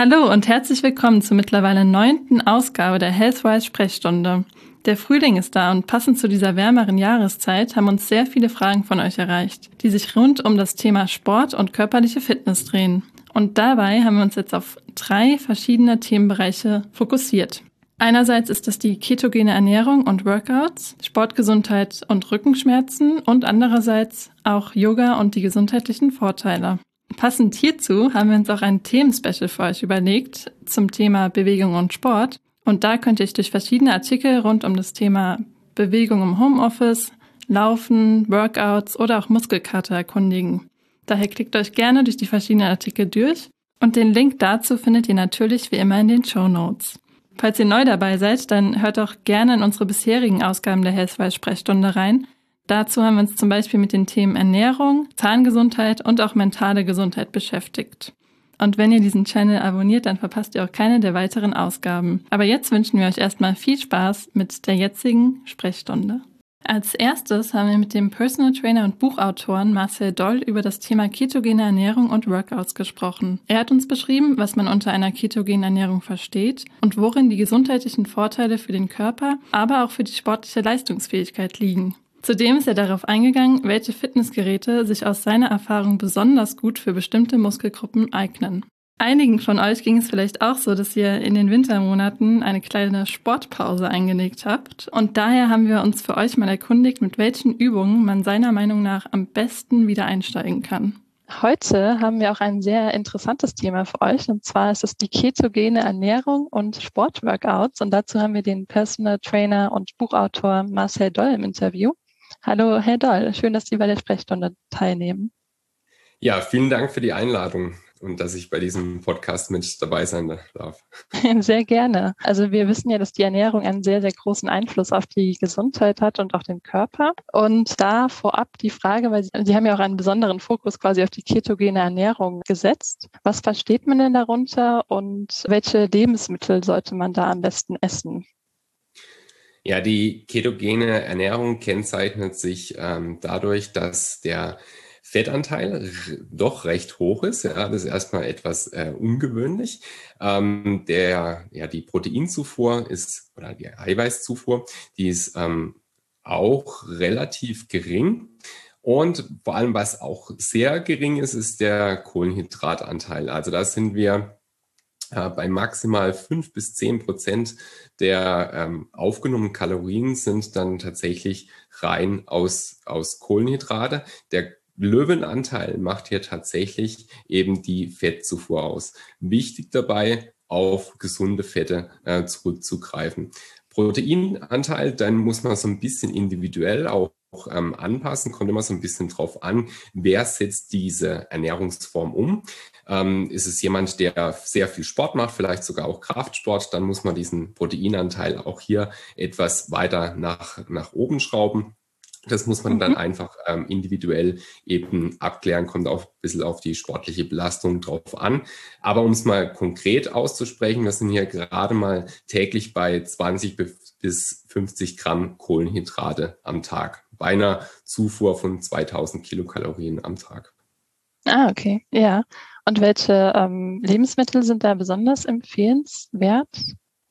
Hallo und herzlich willkommen zur mittlerweile neunten Ausgabe der Healthwise Sprechstunde. Der Frühling ist da und passend zu dieser wärmeren Jahreszeit haben uns sehr viele Fragen von euch erreicht, die sich rund um das Thema Sport und körperliche Fitness drehen. Und dabei haben wir uns jetzt auf drei verschiedene Themenbereiche fokussiert. Einerseits ist es die ketogene Ernährung und Workouts, Sportgesundheit und Rückenschmerzen und andererseits auch Yoga und die gesundheitlichen Vorteile. Passend hierzu haben wir uns auch ein Themenspecial für euch überlegt zum Thema Bewegung und Sport. Und da könnt ihr euch durch verschiedene Artikel rund um das Thema Bewegung im Homeoffice, Laufen, Workouts oder auch Muskelkater erkundigen. Daher klickt euch gerne durch die verschiedenen Artikel durch und den Link dazu findet ihr natürlich wie immer in den Show Notes. Falls ihr neu dabei seid, dann hört auch gerne in unsere bisherigen Ausgaben der Healthwise Sprechstunde rein. Dazu haben wir uns zum Beispiel mit den Themen Ernährung, Zahngesundheit und auch mentale Gesundheit beschäftigt. Und wenn ihr diesen Channel abonniert, dann verpasst ihr auch keine der weiteren Ausgaben. Aber jetzt wünschen wir euch erstmal viel Spaß mit der jetzigen Sprechstunde. Als erstes haben wir mit dem Personal Trainer und Buchautoren Marcel Doll über das Thema ketogene Ernährung und Workouts gesprochen. Er hat uns beschrieben, was man unter einer ketogenen Ernährung versteht und worin die gesundheitlichen Vorteile für den Körper, aber auch für die sportliche Leistungsfähigkeit liegen. Zudem ist er darauf eingegangen, welche Fitnessgeräte sich aus seiner Erfahrung besonders gut für bestimmte Muskelgruppen eignen. Einigen von euch ging es vielleicht auch so, dass ihr in den Wintermonaten eine kleine Sportpause eingelegt habt. Und daher haben wir uns für euch mal erkundigt, mit welchen Übungen man seiner Meinung nach am besten wieder einsteigen kann. Heute haben wir auch ein sehr interessantes Thema für euch. Und zwar ist es die ketogene Ernährung und Sportworkouts. Und dazu haben wir den Personal Trainer und Buchautor Marcel Doll im Interview. Hallo, Herr Doll. Schön, dass Sie bei der Sprechstunde teilnehmen. Ja, vielen Dank für die Einladung und dass ich bei diesem Podcast mit dabei sein darf. Sehr gerne. Also wir wissen ja, dass die Ernährung einen sehr, sehr großen Einfluss auf die Gesundheit hat und auch den Körper. Und da vorab die Frage, weil Sie, Sie haben ja auch einen besonderen Fokus quasi auf die ketogene Ernährung gesetzt. Was versteht man denn darunter und welche Lebensmittel sollte man da am besten essen? Ja, die ketogene Ernährung kennzeichnet sich ähm, dadurch, dass der Fettanteil doch recht hoch ist. Ja, das ist erstmal etwas äh, ungewöhnlich. Ähm, der, ja, die Proteinzufuhr ist, oder die Eiweißzufuhr, die ist ähm, auch relativ gering. Und vor allem, was auch sehr gering ist, ist der Kohlenhydratanteil. Also da sind wir bei maximal fünf bis zehn Prozent der ähm, aufgenommenen Kalorien sind dann tatsächlich rein aus, aus Kohlenhydrate. Der Löwenanteil macht hier tatsächlich eben die Fettzufuhr aus. Wichtig dabei, auf gesunde Fette äh, zurückzugreifen. Proteinanteil, dann muss man so ein bisschen individuell auch ähm, anpassen, kommt immer so ein bisschen drauf an, wer setzt diese Ernährungsform um. Ähm, ist es jemand, der sehr viel Sport macht, vielleicht sogar auch Kraftsport, dann muss man diesen Proteinanteil auch hier etwas weiter nach, nach oben schrauben. Das muss man dann mhm. einfach ähm, individuell eben abklären, kommt auch ein bisschen auf die sportliche Belastung drauf an. Aber um es mal konkret auszusprechen, wir sind hier gerade mal täglich bei 20 bis 50 Gramm Kohlenhydrate am Tag, bei einer Zufuhr von 2000 Kilokalorien am Tag. Ah, okay, ja. Und welche ähm, Lebensmittel sind da besonders empfehlenswert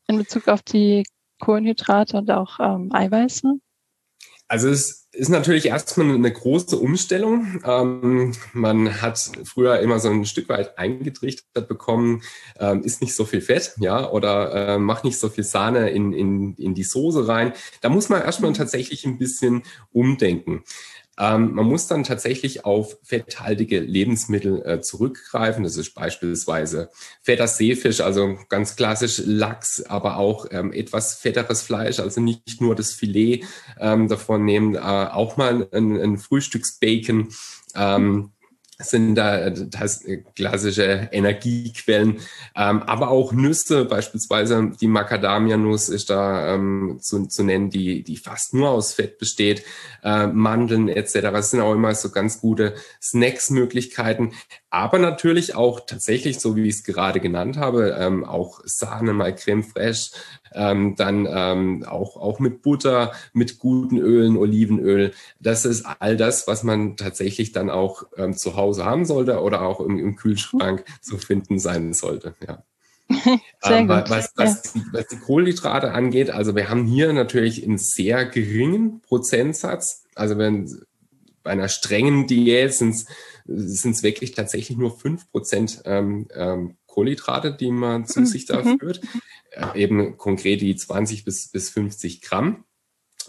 in Bezug auf die Kohlenhydrate und auch ähm, Eiweiße? Also es ist natürlich erstmal eine große Umstellung. Ähm, man hat früher immer so ein Stück weit eingetrichtert bekommen, ähm, ist nicht so viel Fett, ja, oder äh, macht nicht so viel Sahne in, in, in die Soße rein. Da muss man erstmal tatsächlich ein bisschen umdenken. Ähm, man muss dann tatsächlich auf fetthaltige Lebensmittel äh, zurückgreifen. Das ist beispielsweise fetter Seefisch, also ganz klassisch Lachs, aber auch ähm, etwas fetteres Fleisch, also nicht nur das Filet ähm, davon nehmen, äh, auch mal ein, ein Frühstücksbacon. Ähm, sind da das klassische Energiequellen, ähm, aber auch Nüsse, beispielsweise die Macadamia-Nuss ist da ähm, zu, zu nennen, die, die fast nur aus Fett besteht, äh, Mandeln etc. Das sind auch immer so ganz gute Snacks-Möglichkeiten, aber natürlich auch tatsächlich, so wie ich es gerade genannt habe, ähm, auch Sahne, mal Creme fraiche, ähm, dann ähm, auch, auch mit Butter, mit guten Ölen, Olivenöl. Das ist all das, was man tatsächlich dann auch ähm, zu Hause haben sollte oder auch im, im Kühlschrank zu finden sein sollte. Ja. ähm, was, was, was, die, was die Kohlenhydrate angeht, also wir haben hier natürlich einen sehr geringen Prozentsatz. Also wenn bei einer strengen Diät sind es wirklich tatsächlich nur fünf Prozent ähm, ähm, Kohlenhydrate, die man zu sich da mhm. führt. Äh, eben konkret die 20 bis, bis 50 Gramm.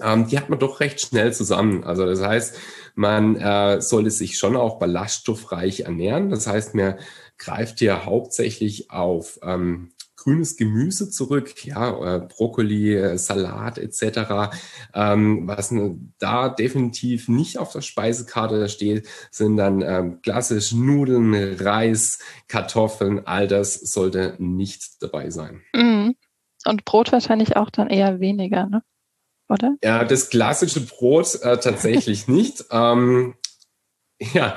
Ähm, die hat man doch recht schnell zusammen. Also das heißt, man äh, sollte sich schon auch ballaststoffreich ernähren. Das heißt, man greift hier hauptsächlich auf ähm, grünes Gemüse zurück, ja, äh, Brokkoli, äh, Salat etc. Ähm, was da definitiv nicht auf der Speisekarte steht, sind dann ähm, klassisch Nudeln, Reis, Kartoffeln, all das sollte nicht dabei sein. Mhm. Und Brot wahrscheinlich auch dann eher weniger, ne? Oder? Ja, das klassische Brot äh, tatsächlich nicht. Ähm, ja,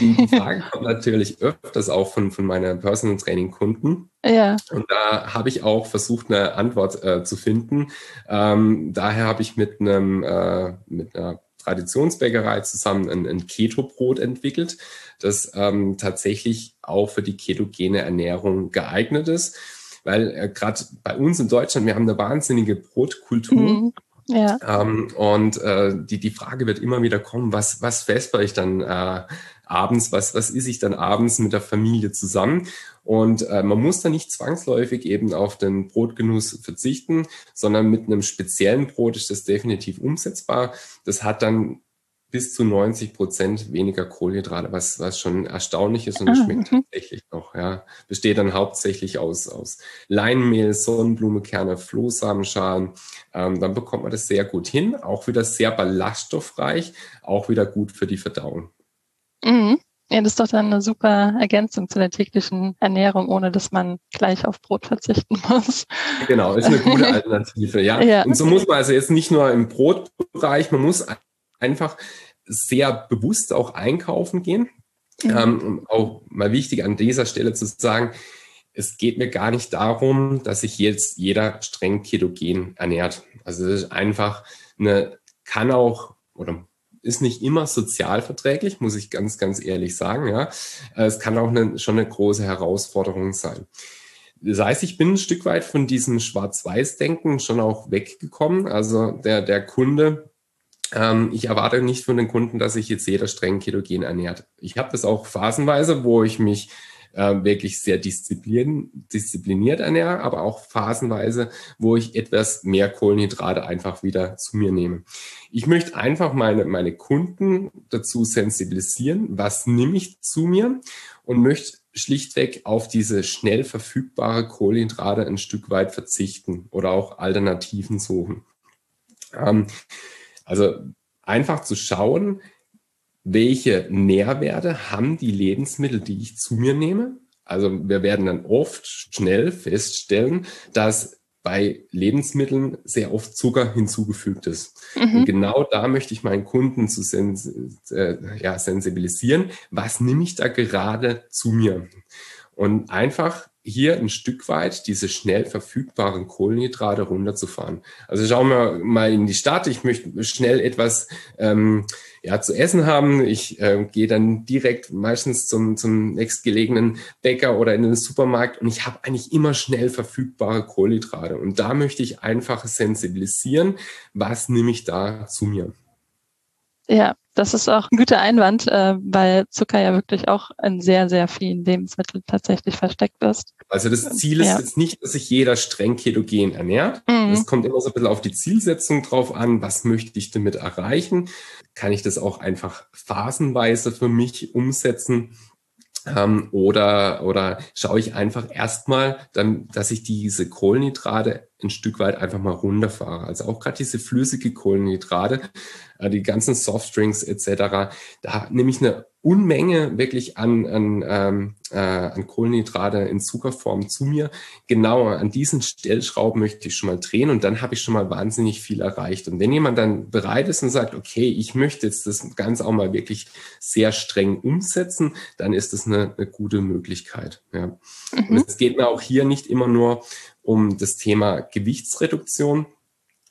die, Frage kommt natürlich öfters auch von, von meinen Personal Training Kunden. Ja. Und da habe ich auch versucht, eine Antwort äh, zu finden. Ähm, daher habe ich mit einem, äh, mit einer Traditionsbäckerei zusammen ein, ein Keto-Brot entwickelt, das ähm, tatsächlich auch für die ketogene Ernährung geeignet ist. Weil äh, gerade bei uns in Deutschland, wir haben eine wahnsinnige Brotkultur. Mhm. Ja. Ähm, und äh, die, die Frage wird immer wieder kommen, was, was vesper ich dann äh, abends, was, was esse ich dann abends mit der Familie zusammen? Und äh, man muss da nicht zwangsläufig eben auf den Brotgenuss verzichten, sondern mit einem speziellen Brot ist das definitiv umsetzbar. Das hat dann bis zu 90 Prozent weniger Kohlenhydrate, was, was schon erstaunlich ist und es ah, schmeckt mhm. tatsächlich noch. Ja. Besteht dann hauptsächlich aus, aus Leinmehl, Sonnenblumekerne, Flohsamenschalen. Ähm, dann bekommt man das sehr gut hin. Auch wieder sehr ballaststoffreich, auch wieder gut für die Verdauung. Mhm. Ja, das ist doch dann eine super Ergänzung zu der täglichen Ernährung, ohne dass man gleich auf Brot verzichten muss. Genau, ist eine gute Alternative, ja. ja. Und so muss man also jetzt nicht nur im Brotbereich, man muss einfach sehr bewusst auch einkaufen gehen. Mhm. Ähm, auch mal wichtig an dieser Stelle zu sagen, es geht mir gar nicht darum, dass sich jetzt jeder streng ketogen ernährt. Also das ist einfach eine, kann auch oder ist nicht immer sozial verträglich, muss ich ganz, ganz ehrlich sagen. Ja, es kann auch eine, schon eine große Herausforderung sein. Das heißt, ich bin ein Stück weit von diesem Schwarz-Weiß-Denken schon auch weggekommen. Also der, der Kunde ähm, ich erwarte nicht von den Kunden, dass sich jetzt jeder streng ketogen ernährt. Ich habe das auch phasenweise, wo ich mich äh, wirklich sehr disziplin diszipliniert ernähre, aber auch phasenweise, wo ich etwas mehr Kohlenhydrate einfach wieder zu mir nehme. Ich möchte einfach meine, meine Kunden dazu sensibilisieren, was nehme ich zu mir und möchte schlichtweg auf diese schnell verfügbare Kohlenhydrate ein Stück weit verzichten oder auch Alternativen suchen. Ähm, also einfach zu schauen, welche Nährwerte haben die Lebensmittel, die ich zu mir nehme. Also wir werden dann oft schnell feststellen, dass bei Lebensmitteln sehr oft Zucker hinzugefügt ist. Mhm. Und genau da möchte ich meinen Kunden zu sens äh, ja, sensibilisieren. Was nehme ich da gerade zu mir? Und einfach hier ein Stück weit diese schnell verfügbaren Kohlenhydrate runterzufahren. Also schauen wir mal in die Stadt. Ich möchte schnell etwas ähm, ja, zu essen haben. Ich äh, gehe dann direkt meistens zum, zum nächstgelegenen Bäcker oder in den Supermarkt und ich habe eigentlich immer schnell verfügbare Kohlenhydrate. Und da möchte ich einfach sensibilisieren, was nehme ich da zu mir. Ja, das ist auch ein guter Einwand, äh, weil Zucker ja wirklich auch in sehr, sehr vielen Lebensmitteln tatsächlich versteckt ist. Also das Ziel ist ja. jetzt nicht, dass sich jeder streng ketogen ernährt. Mhm. Es kommt immer so ein bisschen auf die Zielsetzung drauf an, was möchte ich damit erreichen. Kann ich das auch einfach phasenweise für mich umsetzen? Ähm, oder, oder schaue ich einfach erstmal, dann, dass ich diese Kohlenhydrate ein Stück weit einfach mal runterfahre. Also auch gerade diese flüssige Kohlenhydrate, äh, die ganzen Softdrinks etc., da nehme ich eine Unmenge wirklich an, an, ähm, äh, an Kohlenhydrate in Zuckerform zu mir. Genau an diesen Stellschrauben möchte ich schon mal drehen und dann habe ich schon mal wahnsinnig viel erreicht. Und wenn jemand dann bereit ist und sagt, okay, ich möchte jetzt das Ganze auch mal wirklich sehr streng umsetzen, dann ist das eine, eine gute Möglichkeit. Ja. Mhm. Und es geht mir auch hier nicht immer nur um das Thema Gewichtsreduktion,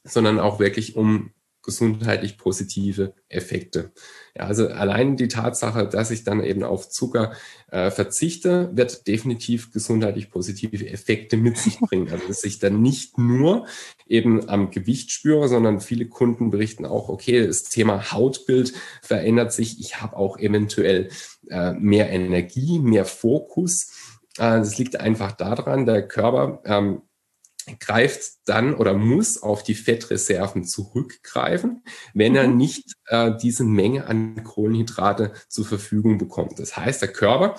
sondern auch wirklich um gesundheitlich positive Effekte. Ja, also allein die Tatsache, dass ich dann eben auf Zucker äh, verzichte, wird definitiv gesundheitlich positive Effekte mit sich bringen. Also dass ich dann nicht nur eben am Gewicht spüre, sondern viele Kunden berichten auch, okay, das Thema Hautbild verändert sich. Ich habe auch eventuell äh, mehr Energie, mehr Fokus. Äh, das liegt einfach daran, der Körper ähm, greift dann oder muss auf die Fettreserven zurückgreifen, wenn er mhm. nicht äh, diese Menge an Kohlenhydrate zur Verfügung bekommt. Das heißt, der Körper,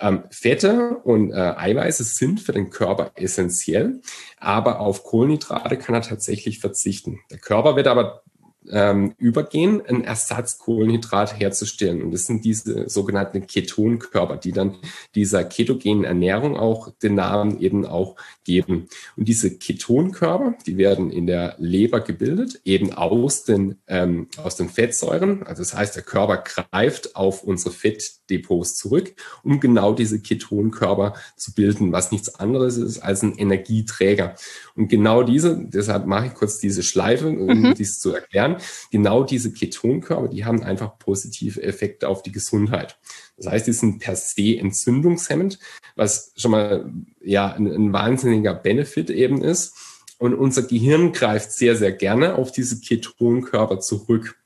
ähm, Fette und äh, Eiweiße sind für den Körper essentiell, aber auf Kohlenhydrate kann er tatsächlich verzichten. Der Körper wird aber ähm, übergehen, ein Ersatzkohlenhydrat herzustellen. Und das sind diese sogenannten Ketonkörper, die dann dieser ketogenen Ernährung auch den Namen eben auch geben. Und diese Ketonkörper, die werden in der Leber gebildet, eben aus den, ähm, aus den Fettsäuren. Also das heißt, der Körper greift auf unsere Fettdepots zurück, um genau diese Ketonkörper zu bilden, was nichts anderes ist als ein Energieträger. Und genau diese, deshalb mache ich kurz diese Schleife, um mhm. dies zu erklären, genau diese Ketonkörper, die haben einfach positive Effekte auf die Gesundheit. Das heißt, die sind per se entzündungshemmend, was schon mal ja ein, ein wahnsinniger Benefit eben ist. Und unser Gehirn greift sehr, sehr gerne auf diese Ketonkörper zurück.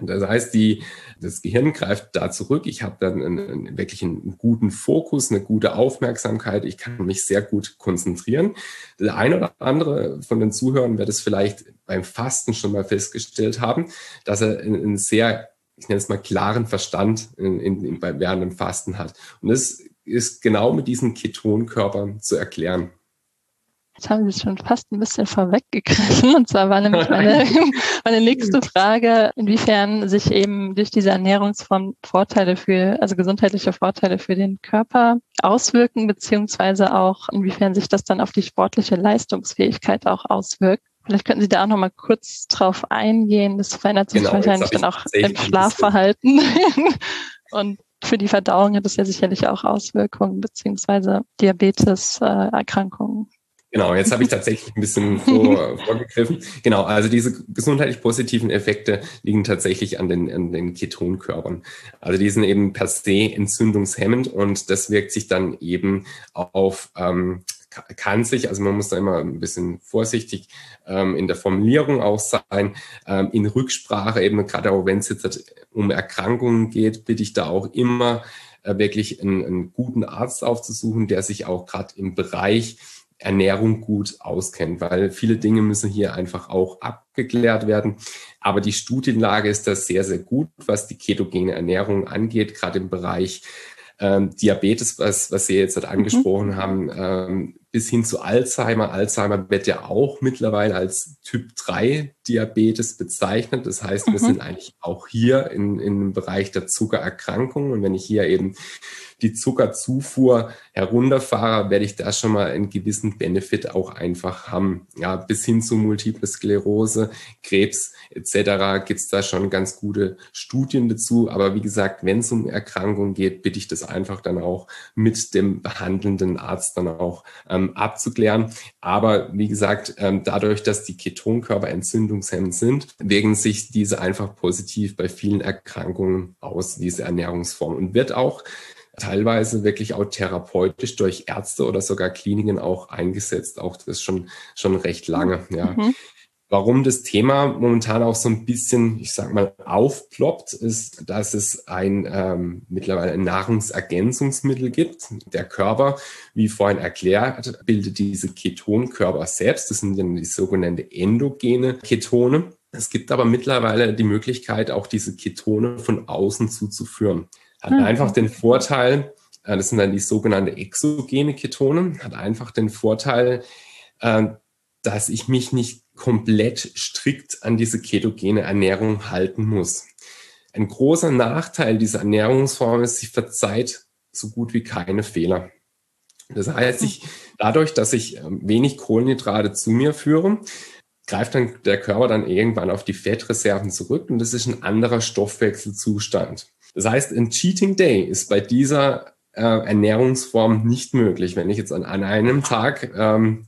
Das heißt, die, das Gehirn greift da zurück. Ich habe dann einen, einen, wirklich einen guten Fokus, eine gute Aufmerksamkeit. Ich kann mich sehr gut konzentrieren. Der eine oder andere von den Zuhörern wird es vielleicht beim Fasten schon mal festgestellt haben, dass er einen sehr, ich nenne es mal, klaren Verstand in, in, in, während dem Fasten hat. Und das ist genau mit diesen Ketonkörpern zu erklären. Jetzt haben Sie es schon fast ein bisschen vorweggegriffen. Und zwar war nämlich meine, meine nächste Frage, inwiefern sich eben durch diese Ernährungsform Vorteile für, also gesundheitliche Vorteile für den Körper auswirken, beziehungsweise auch inwiefern sich das dann auf die sportliche Leistungsfähigkeit auch auswirkt. Vielleicht könnten Sie da auch noch mal kurz drauf eingehen. Das verändert sich genau, wahrscheinlich dann auch im Schlafverhalten. Und für die Verdauung hat es ja sicherlich auch Auswirkungen, beziehungsweise Diabetes-Erkrankungen. Genau, jetzt habe ich tatsächlich ein bisschen vor, vorgegriffen. Genau, also diese gesundheitlich positiven Effekte liegen tatsächlich an den, an den Ketonkörpern. Also die sind eben per se entzündungshemmend und das wirkt sich dann eben auf ähm, kann sich, also man muss da immer ein bisschen vorsichtig ähm, in der Formulierung auch sein, ähm, in Rücksprache eben, gerade auch wenn es jetzt um Erkrankungen geht, bitte ich da auch immer äh, wirklich einen, einen guten Arzt aufzusuchen, der sich auch gerade im Bereich Ernährung gut auskennt, weil viele Dinge müssen hier einfach auch abgeklärt werden. Aber die Studienlage ist da sehr, sehr gut, was die ketogene Ernährung angeht, gerade im Bereich ähm, Diabetes, was, was Sie jetzt halt angesprochen mhm. haben, ähm, bis hin zu Alzheimer. Alzheimer wird ja auch mittlerweile als Typ 3 Diabetes bezeichnet. Das heißt, wir mhm. sind eigentlich auch hier in, in dem Bereich der Zuckererkrankung. Und wenn ich hier eben die Zuckerzufuhr herunterfahre, werde ich da schon mal einen gewissen Benefit auch einfach haben. Ja, bis hin zu Multiple Sklerose, Krebs etc. gibt es da schon ganz gute Studien dazu. Aber wie gesagt, wenn es um Erkrankungen geht, bitte ich das einfach dann auch mit dem behandelnden Arzt dann auch ähm, abzuklären. Aber wie gesagt, ähm, dadurch, dass die Ketonkörper entzündungshemmend sind, wirken sich diese einfach positiv bei vielen Erkrankungen aus, diese Ernährungsform. Und wird auch teilweise wirklich auch therapeutisch durch Ärzte oder sogar Kliniken auch eingesetzt. Auch das schon, schon recht lange, ja. Mhm. Warum das Thema momentan auch so ein bisschen, ich sag mal, aufploppt, ist, dass es ein ähm, mittlerweile ein Nahrungsergänzungsmittel gibt. Der Körper, wie vorhin erklärt, bildet diese Ketonkörper selbst. Das sind dann die sogenannte endogene Ketone. Es gibt aber mittlerweile die Möglichkeit, auch diese Ketone von außen zuzuführen. Hat mhm. einfach den Vorteil, äh, das sind dann die sogenannte exogene Ketone, hat einfach den Vorteil, äh, dass ich mich nicht komplett strikt an diese ketogene Ernährung halten muss. Ein großer Nachteil dieser Ernährungsform ist, sie verzeiht so gut wie keine Fehler. Das heißt, ich, dadurch, dass ich ähm, wenig Kohlenhydrate zu mir führe, greift dann der Körper dann irgendwann auf die Fettreserven zurück und das ist ein anderer Stoffwechselzustand. Das heißt, ein Cheating Day ist bei dieser äh, Ernährungsform nicht möglich. Wenn ich jetzt an, an einem Tag ähm,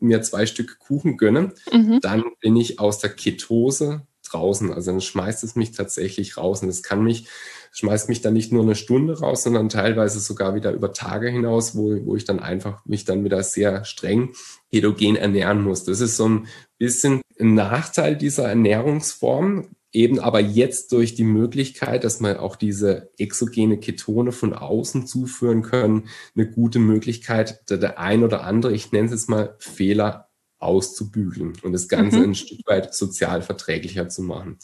mir zwei Stück Kuchen gönne, mhm. dann bin ich aus der Ketose draußen. Also dann schmeißt es mich tatsächlich raus. Und es kann mich, schmeißt mich dann nicht nur eine Stunde raus, sondern teilweise sogar wieder über Tage hinaus, wo, wo ich dann einfach mich dann wieder sehr streng ketogen ernähren muss. Das ist so ein bisschen ein Nachteil dieser Ernährungsform. Eben aber jetzt durch die Möglichkeit, dass man auch diese exogene Ketone von außen zuführen können, eine gute Möglichkeit, der ein oder andere, ich nenne es jetzt mal Fehler auszubügeln und das Ganze mhm. ein Stück weit sozial verträglicher zu machen.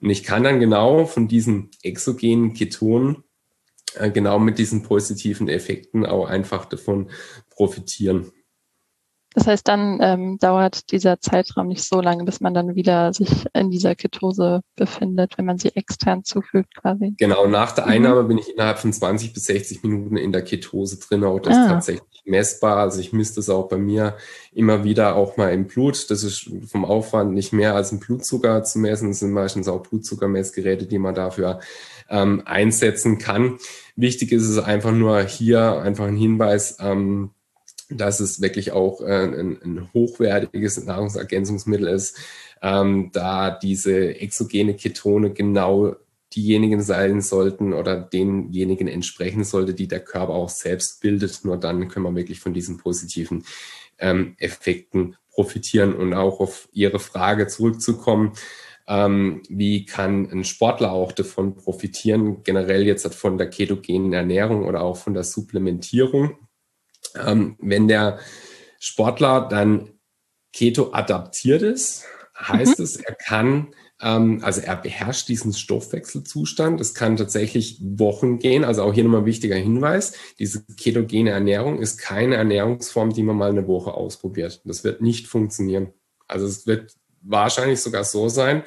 Und ich kann dann genau von diesen exogenen Ketonen äh, genau mit diesen positiven Effekten auch einfach davon profitieren. Das heißt, dann ähm, dauert dieser Zeitraum nicht so lange, bis man dann wieder sich in dieser Ketose befindet, wenn man sie extern zufügt quasi. Genau, nach der Einnahme mhm. bin ich innerhalb von 20 bis 60 Minuten in der Ketose drin. Auch das ah. ist tatsächlich messbar. Also ich misst das auch bei mir immer wieder auch mal im Blut. Das ist vom Aufwand nicht mehr als ein Blutzucker zu messen. Das sind meistens auch Blutzuckermessgeräte, die man dafür ähm, einsetzen kann. Wichtig ist es einfach nur hier einfach ein Hinweis, ähm, dass es wirklich auch äh, ein, ein, hochwertiges Nahrungsergänzungsmittel ist, ähm, da diese exogene Ketone genau diejenigen sein sollten oder denjenigen entsprechen sollte, die der Körper auch selbst bildet. Nur dann können wir wirklich von diesen positiven ähm, Effekten profitieren und auch auf Ihre Frage zurückzukommen. Ähm, wie kann ein Sportler auch davon profitieren, generell jetzt von der ketogenen Ernährung oder auch von der Supplementierung? Ähm, wenn der Sportler dann Keto adaptiert ist, heißt mhm. es, er kann, ähm, also er beherrscht diesen Stoffwechselzustand. Es kann tatsächlich Wochen gehen. Also auch hier nochmal ein wichtiger Hinweis. Diese ketogene Ernährung ist keine Ernährungsform, die man mal eine Woche ausprobiert. Das wird nicht funktionieren. Also es wird wahrscheinlich sogar so sein,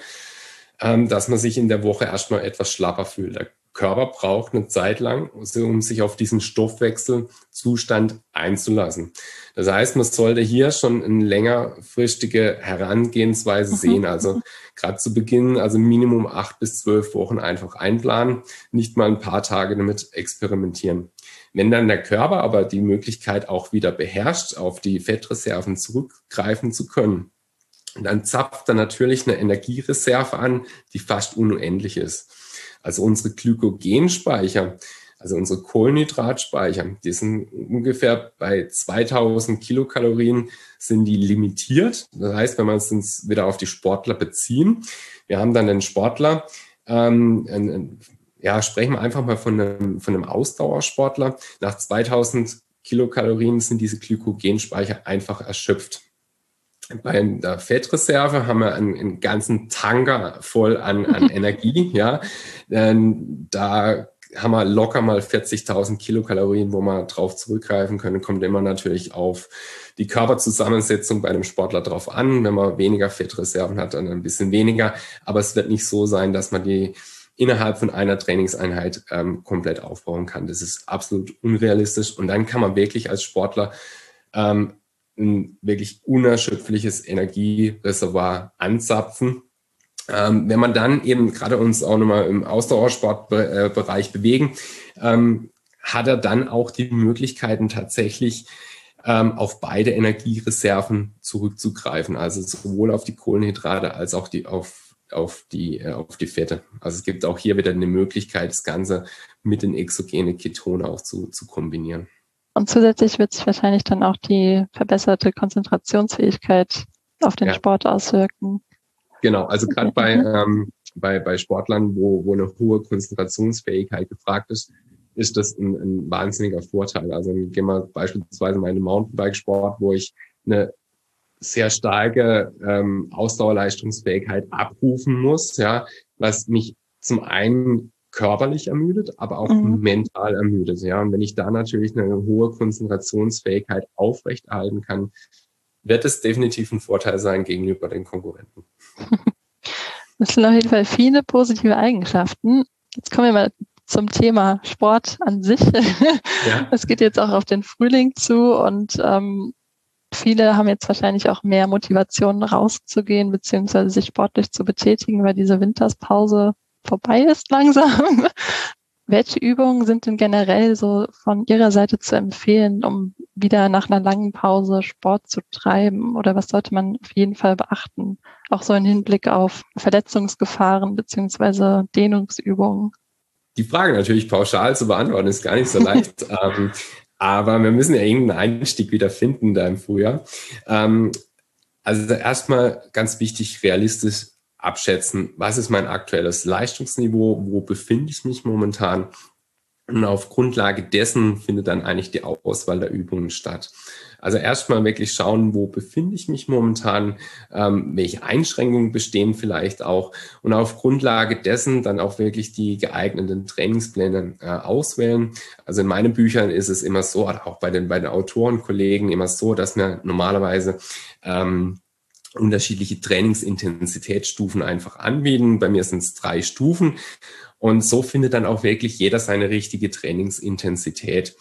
ähm, dass man sich in der Woche erstmal etwas schlapper fühlt. Der Körper braucht eine Zeit lang, um sich auf diesen Stoffwechselzustand einzulassen. Das heißt, man sollte hier schon eine längerfristige Herangehensweise mhm. sehen. Also gerade zu Beginn, also Minimum acht bis zwölf Wochen einfach einplanen, nicht mal ein paar Tage damit experimentieren. Wenn dann der Körper aber die Möglichkeit auch wieder beherrscht, auf die Fettreserven zurückgreifen zu können, dann zapft er natürlich eine Energiereserve an, die fast unendlich ist. Also unsere Glykogenspeicher, also unsere Kohlenhydratspeicher, die sind ungefähr bei 2000 Kilokalorien sind die limitiert. Das heißt, wenn wir uns wieder auf die Sportler beziehen, wir haben dann einen Sportler, ähm, ein, ein, ja, sprechen wir einfach mal von einem, von einem Ausdauersportler. Nach 2000 Kilokalorien sind diese Glykogenspeicher einfach erschöpft. Bei der Fettreserve haben wir einen, einen ganzen Tanker voll an, an Energie. Ja, ähm, da haben wir locker mal 40.000 Kilokalorien, wo wir drauf zurückgreifen können. Kommt immer natürlich auf die Körperzusammensetzung bei einem Sportler drauf an. Wenn man weniger Fettreserven hat, dann ein bisschen weniger. Aber es wird nicht so sein, dass man die innerhalb von einer Trainingseinheit ähm, komplett aufbauen kann. Das ist absolut unrealistisch. Und dann kann man wirklich als Sportler ähm, ein wirklich unerschöpfliches Energiereservoir anzapfen. Ähm, wenn man dann eben gerade uns auch nochmal im Ausdauersportbereich bewegen, ähm, hat er dann auch die Möglichkeiten tatsächlich ähm, auf beide Energiereserven zurückzugreifen, also sowohl auf die Kohlenhydrate als auch die auf, auf, die, äh, auf die Fette. Also es gibt auch hier wieder eine Möglichkeit, das Ganze mit den exogenen Ketonen auch zu, zu kombinieren. Und zusätzlich wird sich wahrscheinlich dann auch die verbesserte Konzentrationsfähigkeit auf den ja. Sport auswirken. Genau, also gerade bei, ähm, bei, bei Sportlern, wo, wo eine hohe Konzentrationsfähigkeit gefragt ist, ist das ein, ein wahnsinniger Vorteil. Also gehen wir beispielsweise meine Mountainbike-Sport, wo ich eine sehr starke ähm, Ausdauerleistungsfähigkeit abrufen muss, ja, was mich zum einen körperlich ermüdet, aber auch mhm. mental ermüdet. Ja, und wenn ich da natürlich eine hohe Konzentrationsfähigkeit aufrechterhalten kann, wird es definitiv ein Vorteil sein gegenüber den Konkurrenten. Das sind auf jeden Fall viele positive Eigenschaften. Jetzt kommen wir mal zum Thema Sport an sich. Ja. Es geht jetzt auch auf den Frühling zu und ähm, viele haben jetzt wahrscheinlich auch mehr Motivation rauszugehen beziehungsweise sich sportlich zu betätigen, weil diese Winterspause vorbei ist langsam. Welche Übungen sind denn generell so von Ihrer Seite zu empfehlen, um wieder nach einer langen Pause Sport zu treiben? Oder was sollte man auf jeden Fall beachten? Auch so im Hinblick auf Verletzungsgefahren beziehungsweise Dehnungsübungen. Die Frage natürlich pauschal zu beantworten ist gar nicht so leicht. ähm, aber wir müssen ja irgendeinen Einstieg wieder finden da im Frühjahr. Ähm, also erstmal ganz wichtig, realistisch abschätzen, was ist mein aktuelles Leistungsniveau, wo befinde ich mich momentan und auf Grundlage dessen findet dann eigentlich die Auswahl der Übungen statt. Also erstmal wirklich schauen, wo befinde ich mich momentan, ähm, welche Einschränkungen bestehen vielleicht auch und auf Grundlage dessen dann auch wirklich die geeigneten Trainingspläne äh, auswählen. Also in meinen Büchern ist es immer so, auch bei den, bei den Autorenkollegen immer so, dass wir normalerweise ähm, unterschiedliche Trainingsintensitätsstufen einfach anbieten. Bei mir sind es drei Stufen. Und so findet dann auch wirklich jeder seine richtige Trainingsintensität.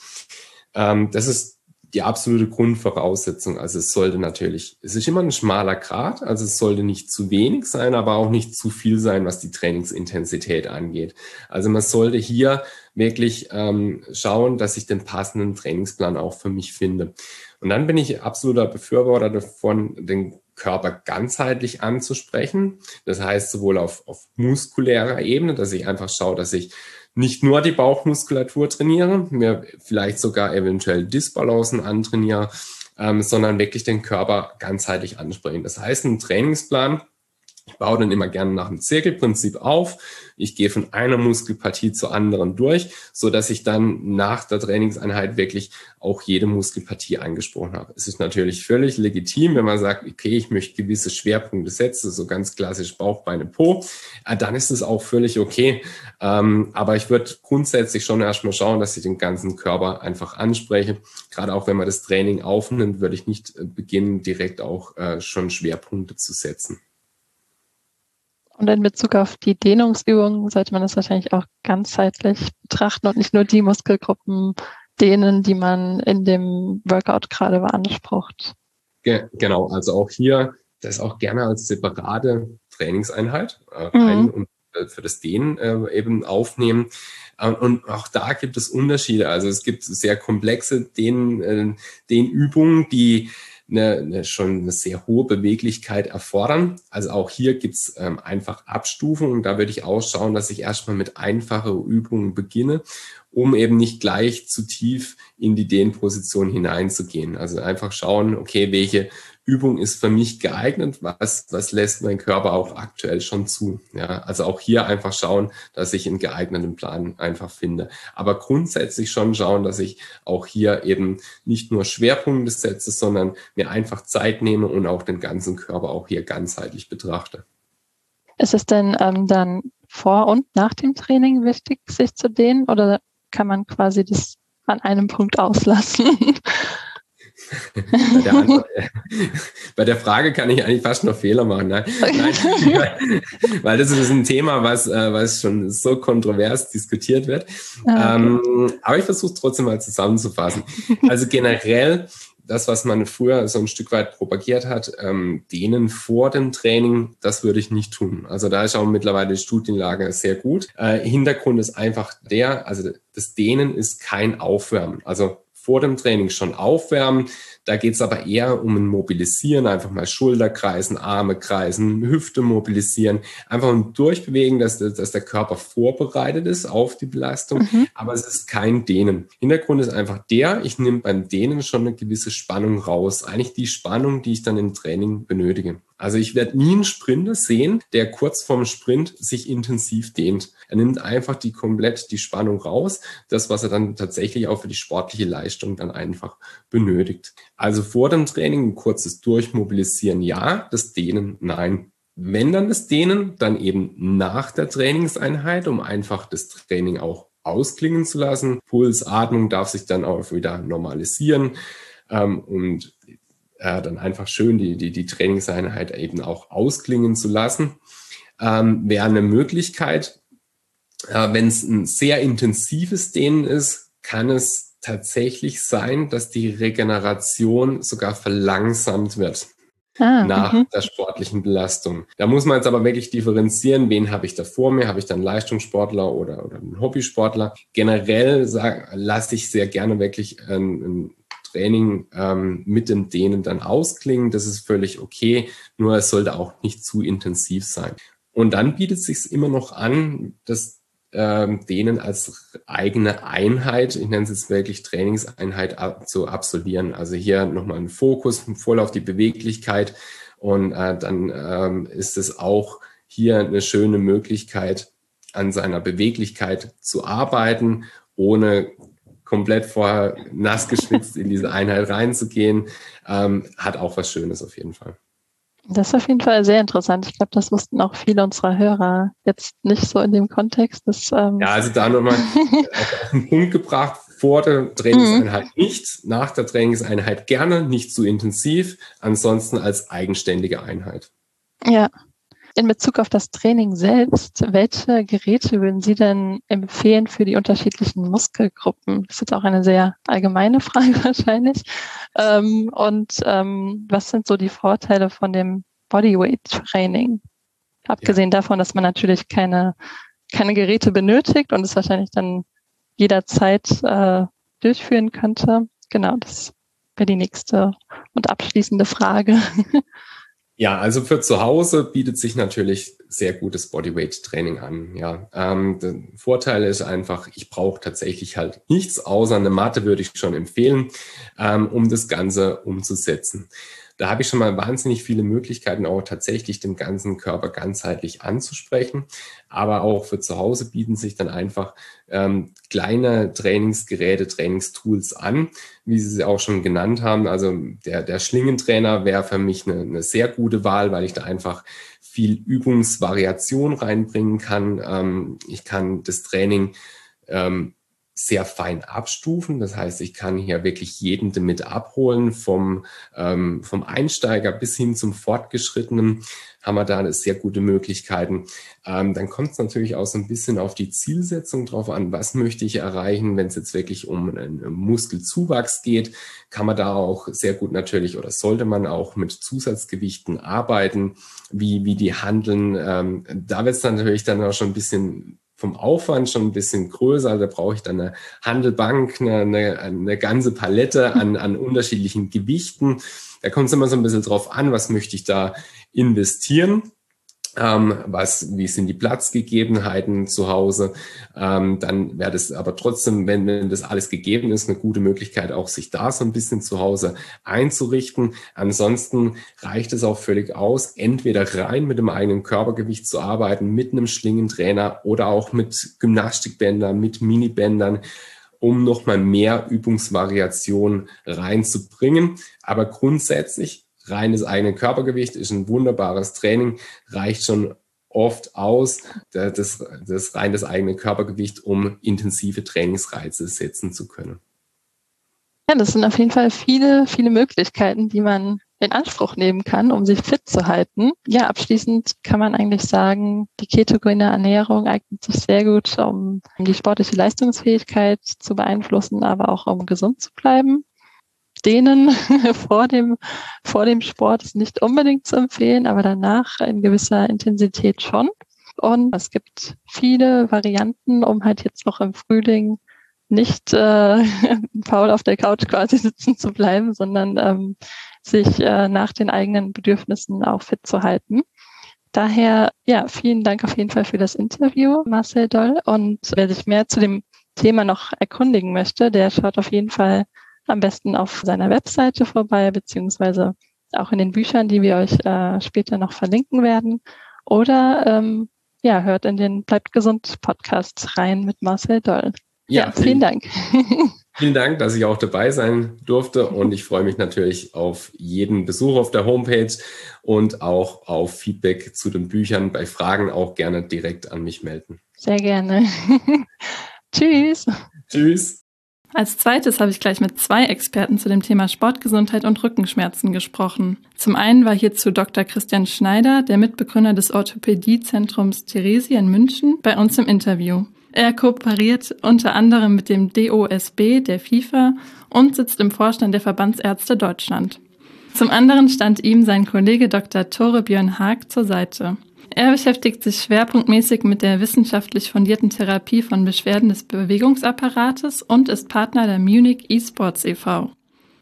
Ähm, das ist die absolute Grundvoraussetzung. Also es sollte natürlich, es ist immer ein schmaler Grad, also es sollte nicht zu wenig sein, aber auch nicht zu viel sein, was die Trainingsintensität angeht. Also man sollte hier wirklich ähm, schauen, dass ich den passenden Trainingsplan auch für mich finde. Und dann bin ich absoluter Befürworter davon, den Körper ganzheitlich anzusprechen. Das heißt, sowohl auf, auf muskulärer Ebene, dass ich einfach schaue, dass ich nicht nur die Bauchmuskulatur trainiere, mir vielleicht sogar eventuell Disbalancen antrainiere, ähm, sondern wirklich den Körper ganzheitlich ansprechen. Das heißt, ein Trainingsplan ich baue dann immer gerne nach dem Zirkelprinzip auf. Ich gehe von einer Muskelpartie zur anderen durch, so dass ich dann nach der Trainingseinheit wirklich auch jede Muskelpartie angesprochen habe. Es ist natürlich völlig legitim, wenn man sagt, okay, ich möchte gewisse Schwerpunkte setzen, so ganz klassisch Bauch, Beine, Po, äh, dann ist es auch völlig okay. Ähm, aber ich würde grundsätzlich schon erstmal schauen, dass ich den ganzen Körper einfach anspreche. Gerade auch wenn man das Training aufnimmt, würde ich nicht äh, beginnen, direkt auch äh, schon Schwerpunkte zu setzen. Und in Bezug auf die Dehnungsübungen sollte man das wahrscheinlich auch ganzheitlich betrachten und nicht nur die Muskelgruppen dehnen, die man in dem Workout gerade beansprucht. Ge genau, also auch hier das auch gerne als separate Trainingseinheit äh, mhm. und äh, für das Dehnen äh, eben aufnehmen. Äh, und auch da gibt es Unterschiede. Also es gibt sehr komplexe Dehn, äh, Dehnübungen, die eine, eine schon eine sehr hohe Beweglichkeit erfordern. Also auch hier gibt's ähm, einfach Abstufungen. Da würde ich ausschauen, dass ich erstmal mit einfachen Übungen beginne, um eben nicht gleich zu tief in die Dehnposition hineinzugehen. Also einfach schauen, okay, welche Übung ist für mich geeignet, was, was lässt mein Körper auch aktuell schon zu. Ja, also auch hier einfach schauen, dass ich einen geeigneten Plan einfach finde. Aber grundsätzlich schon schauen, dass ich auch hier eben nicht nur Schwerpunkte setze, sondern mir einfach Zeit nehme und auch den ganzen Körper auch hier ganzheitlich betrachte. Ist es denn ähm, dann vor und nach dem Training wichtig, sich zu dehnen oder kann man quasi das an einem Punkt auslassen? bei, der Antwort, bei, der Frage kann ich eigentlich fast noch Fehler machen. Nein, Nein weil das ist ein Thema, was, äh, was schon so kontrovers diskutiert wird. Ah, okay. ähm, aber ich versuche es trotzdem mal zusammenzufassen. Also generell das, was man früher so ein Stück weit propagiert hat, ähm, denen vor dem Training, das würde ich nicht tun. Also da ist auch mittlerweile die Studienlage sehr gut. Äh, Hintergrund ist einfach der, also das Dehnen ist kein Aufwärmen. Also vor dem Training schon aufwärmen. Da geht es aber eher um ein Mobilisieren, einfach mal Schulter kreisen, Arme kreisen, Hüfte mobilisieren, einfach um Durchbewegen, dass, dass der Körper vorbereitet ist auf die Belastung, mhm. aber es ist kein Dehnen. Hintergrund ist einfach der, ich nehme beim Dehnen schon eine gewisse Spannung raus, eigentlich die Spannung, die ich dann im Training benötige. Also ich werde nie einen Sprinter sehen, der kurz vorm Sprint sich intensiv dehnt. Er nimmt einfach die komplett die Spannung raus, das, was er dann tatsächlich auch für die sportliche Leistung dann einfach benötigt. Also vor dem Training ein kurzes Durchmobilisieren, ja, das Dehnen, nein. Wenn dann das Dehnen, dann eben nach der Trainingseinheit, um einfach das Training auch ausklingen zu lassen. Puls, Atmung darf sich dann auch wieder normalisieren. Ähm, und äh, dann einfach schön die, die, die Trainingseinheit eben auch ausklingen zu lassen. Ähm, Wäre eine Möglichkeit, äh, wenn es ein sehr intensives Dehnen ist, kann es tatsächlich sein, dass die Regeneration sogar verlangsamt wird. Ah, nach mhm. der sportlichen Belastung. Da muss man jetzt aber wirklich differenzieren, wen habe ich da vor mir? Habe ich dann Leistungssportler oder, oder einen Hobbysportler? Generell lasse ich sehr gerne wirklich einen, einen Training ähm, mit dem Dehnen dann ausklingen. Das ist völlig okay, nur es sollte auch nicht zu intensiv sein. Und dann bietet sich immer noch an, das ähm, Dehnen als eigene Einheit, ich nenne es jetzt wirklich Trainingseinheit ab, zu absolvieren. Also hier nochmal ein Fokus voll auf die Beweglichkeit und äh, dann ähm, ist es auch hier eine schöne Möglichkeit, an seiner Beweglichkeit zu arbeiten, ohne komplett vorher nass geschwitzt in diese Einheit reinzugehen, ähm, hat auch was Schönes auf jeden Fall. Das ist auf jeden Fall sehr interessant. Ich glaube, das wussten auch viele unserer Hörer jetzt nicht so in dem Kontext. Dass, ähm ja, also da nochmal auf den Punkt gebracht, vor der Trainingseinheit mhm. nicht, nach der Trainingseinheit gerne, nicht zu intensiv, ansonsten als eigenständige Einheit. Ja, in Bezug auf das Training selbst, welche Geräte würden Sie denn empfehlen für die unterschiedlichen Muskelgruppen? Das ist jetzt auch eine sehr allgemeine Frage wahrscheinlich. Ähm, und ähm, was sind so die Vorteile von dem Bodyweight-Training? Abgesehen ja. davon, dass man natürlich keine, keine Geräte benötigt und es wahrscheinlich dann jederzeit äh, durchführen könnte. Genau, das wäre die nächste und abschließende Frage. Ja, also für zu Hause bietet sich natürlich sehr gutes Bodyweight-Training an. Ja, ähm, der Vorteil ist einfach, ich brauche tatsächlich halt nichts außer eine Matte würde ich schon empfehlen, ähm, um das Ganze umzusetzen. Da habe ich schon mal wahnsinnig viele Möglichkeiten, auch tatsächlich den ganzen Körper ganzheitlich anzusprechen. Aber auch für zu Hause bieten sich dann einfach ähm, kleine Trainingsgeräte, Trainingstools an, wie Sie sie auch schon genannt haben. Also der, der Schlingentrainer wäre für mich eine, eine sehr gute Wahl, weil ich da einfach viel Übungsvariation reinbringen kann. Ähm, ich kann das Training ähm, sehr fein abstufen. Das heißt, ich kann hier wirklich jeden damit abholen, vom, ähm, vom Einsteiger bis hin zum Fortgeschrittenen haben wir da sehr gute Möglichkeiten. Ähm, dann kommt es natürlich auch so ein bisschen auf die Zielsetzung drauf an, was möchte ich erreichen. Wenn es jetzt wirklich um einen Muskelzuwachs geht, kann man da auch sehr gut natürlich oder sollte man auch mit Zusatzgewichten arbeiten, wie, wie die handeln. Ähm, da wird es natürlich dann auch schon ein bisschen vom Aufwand schon ein bisschen größer. Da brauche ich dann eine Handelbank, eine, eine, eine ganze Palette an, an unterschiedlichen Gewichten. Da kommt es immer so ein bisschen drauf an, was möchte ich da investieren ähm, was, wie sind die Platzgegebenheiten zu Hause, ähm, dann wäre das aber trotzdem, wenn, wenn das alles gegeben ist, eine gute Möglichkeit, auch sich da so ein bisschen zu Hause einzurichten. Ansonsten reicht es auch völlig aus, entweder rein mit dem eigenen Körpergewicht zu arbeiten, mit einem Schlingentrainer oder auch mit Gymnastikbändern, mit Minibändern um nochmal mehr Übungsvariation reinzubringen. Aber grundsätzlich reines eigene Körpergewicht ist ein wunderbares Training, reicht schon oft aus, das, das rein das eigene Körpergewicht, um intensive Trainingsreize setzen zu können. Ja, das sind auf jeden Fall viele, viele Möglichkeiten, die man in Anspruch nehmen kann, um sich fit zu halten. Ja, abschließend kann man eigentlich sagen, die ketogene Ernährung eignet sich sehr gut, um die sportliche Leistungsfähigkeit zu beeinflussen, aber auch um gesund zu bleiben denen vor dem, vor dem Sport ist nicht unbedingt zu empfehlen, aber danach in gewisser Intensität schon. Und es gibt viele Varianten, um halt jetzt noch im Frühling nicht äh, faul auf der Couch quasi sitzen zu bleiben, sondern ähm, sich äh, nach den eigenen Bedürfnissen auch fit zu halten. Daher, ja, vielen Dank auf jeden Fall für das Interview, Marcel Doll. Und wer sich mehr zu dem Thema noch erkundigen möchte, der schaut auf jeden Fall am besten auf seiner Webseite vorbei, beziehungsweise auch in den Büchern, die wir euch äh, später noch verlinken werden. Oder ähm, ja, hört in den Bleibt gesund Podcast rein mit Marcel Doll. Ja, ja vielen Dank. Vielen Dank, dass ich auch dabei sein durfte und ich freue mich natürlich auf jeden Besuch auf der Homepage und auch auf Feedback zu den Büchern. Bei Fragen auch gerne direkt an mich melden. Sehr gerne. Tschüss. Tschüss. Als zweites habe ich gleich mit zwei Experten zu dem Thema Sportgesundheit und Rückenschmerzen gesprochen. Zum einen war hierzu Dr. Christian Schneider, der Mitbegründer des Orthopädiezentrums Theresia in München, bei uns im Interview. Er kooperiert unter anderem mit dem DOSB der FIFA und sitzt im Vorstand der Verbandsärzte Deutschland. Zum anderen stand ihm sein Kollege Dr. Tore Björn Haag zur Seite. Er beschäftigt sich schwerpunktmäßig mit der wissenschaftlich fundierten Therapie von Beschwerden des Bewegungsapparates und ist Partner der Munich eSports e.V.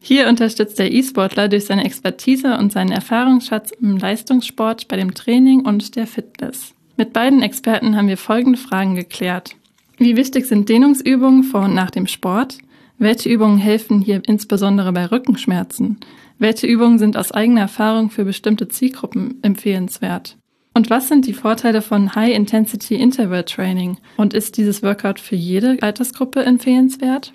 Hier unterstützt der E-Sportler durch seine Expertise und seinen Erfahrungsschatz im Leistungssport bei dem Training und der Fitness. Mit beiden Experten haben wir folgende Fragen geklärt. Wie wichtig sind Dehnungsübungen vor und nach dem Sport? Welche Übungen helfen hier insbesondere bei Rückenschmerzen? Welche Übungen sind aus eigener Erfahrung für bestimmte Zielgruppen empfehlenswert? Und was sind die Vorteile von High Intensity Interval Training? Und ist dieses Workout für jede Altersgruppe empfehlenswert?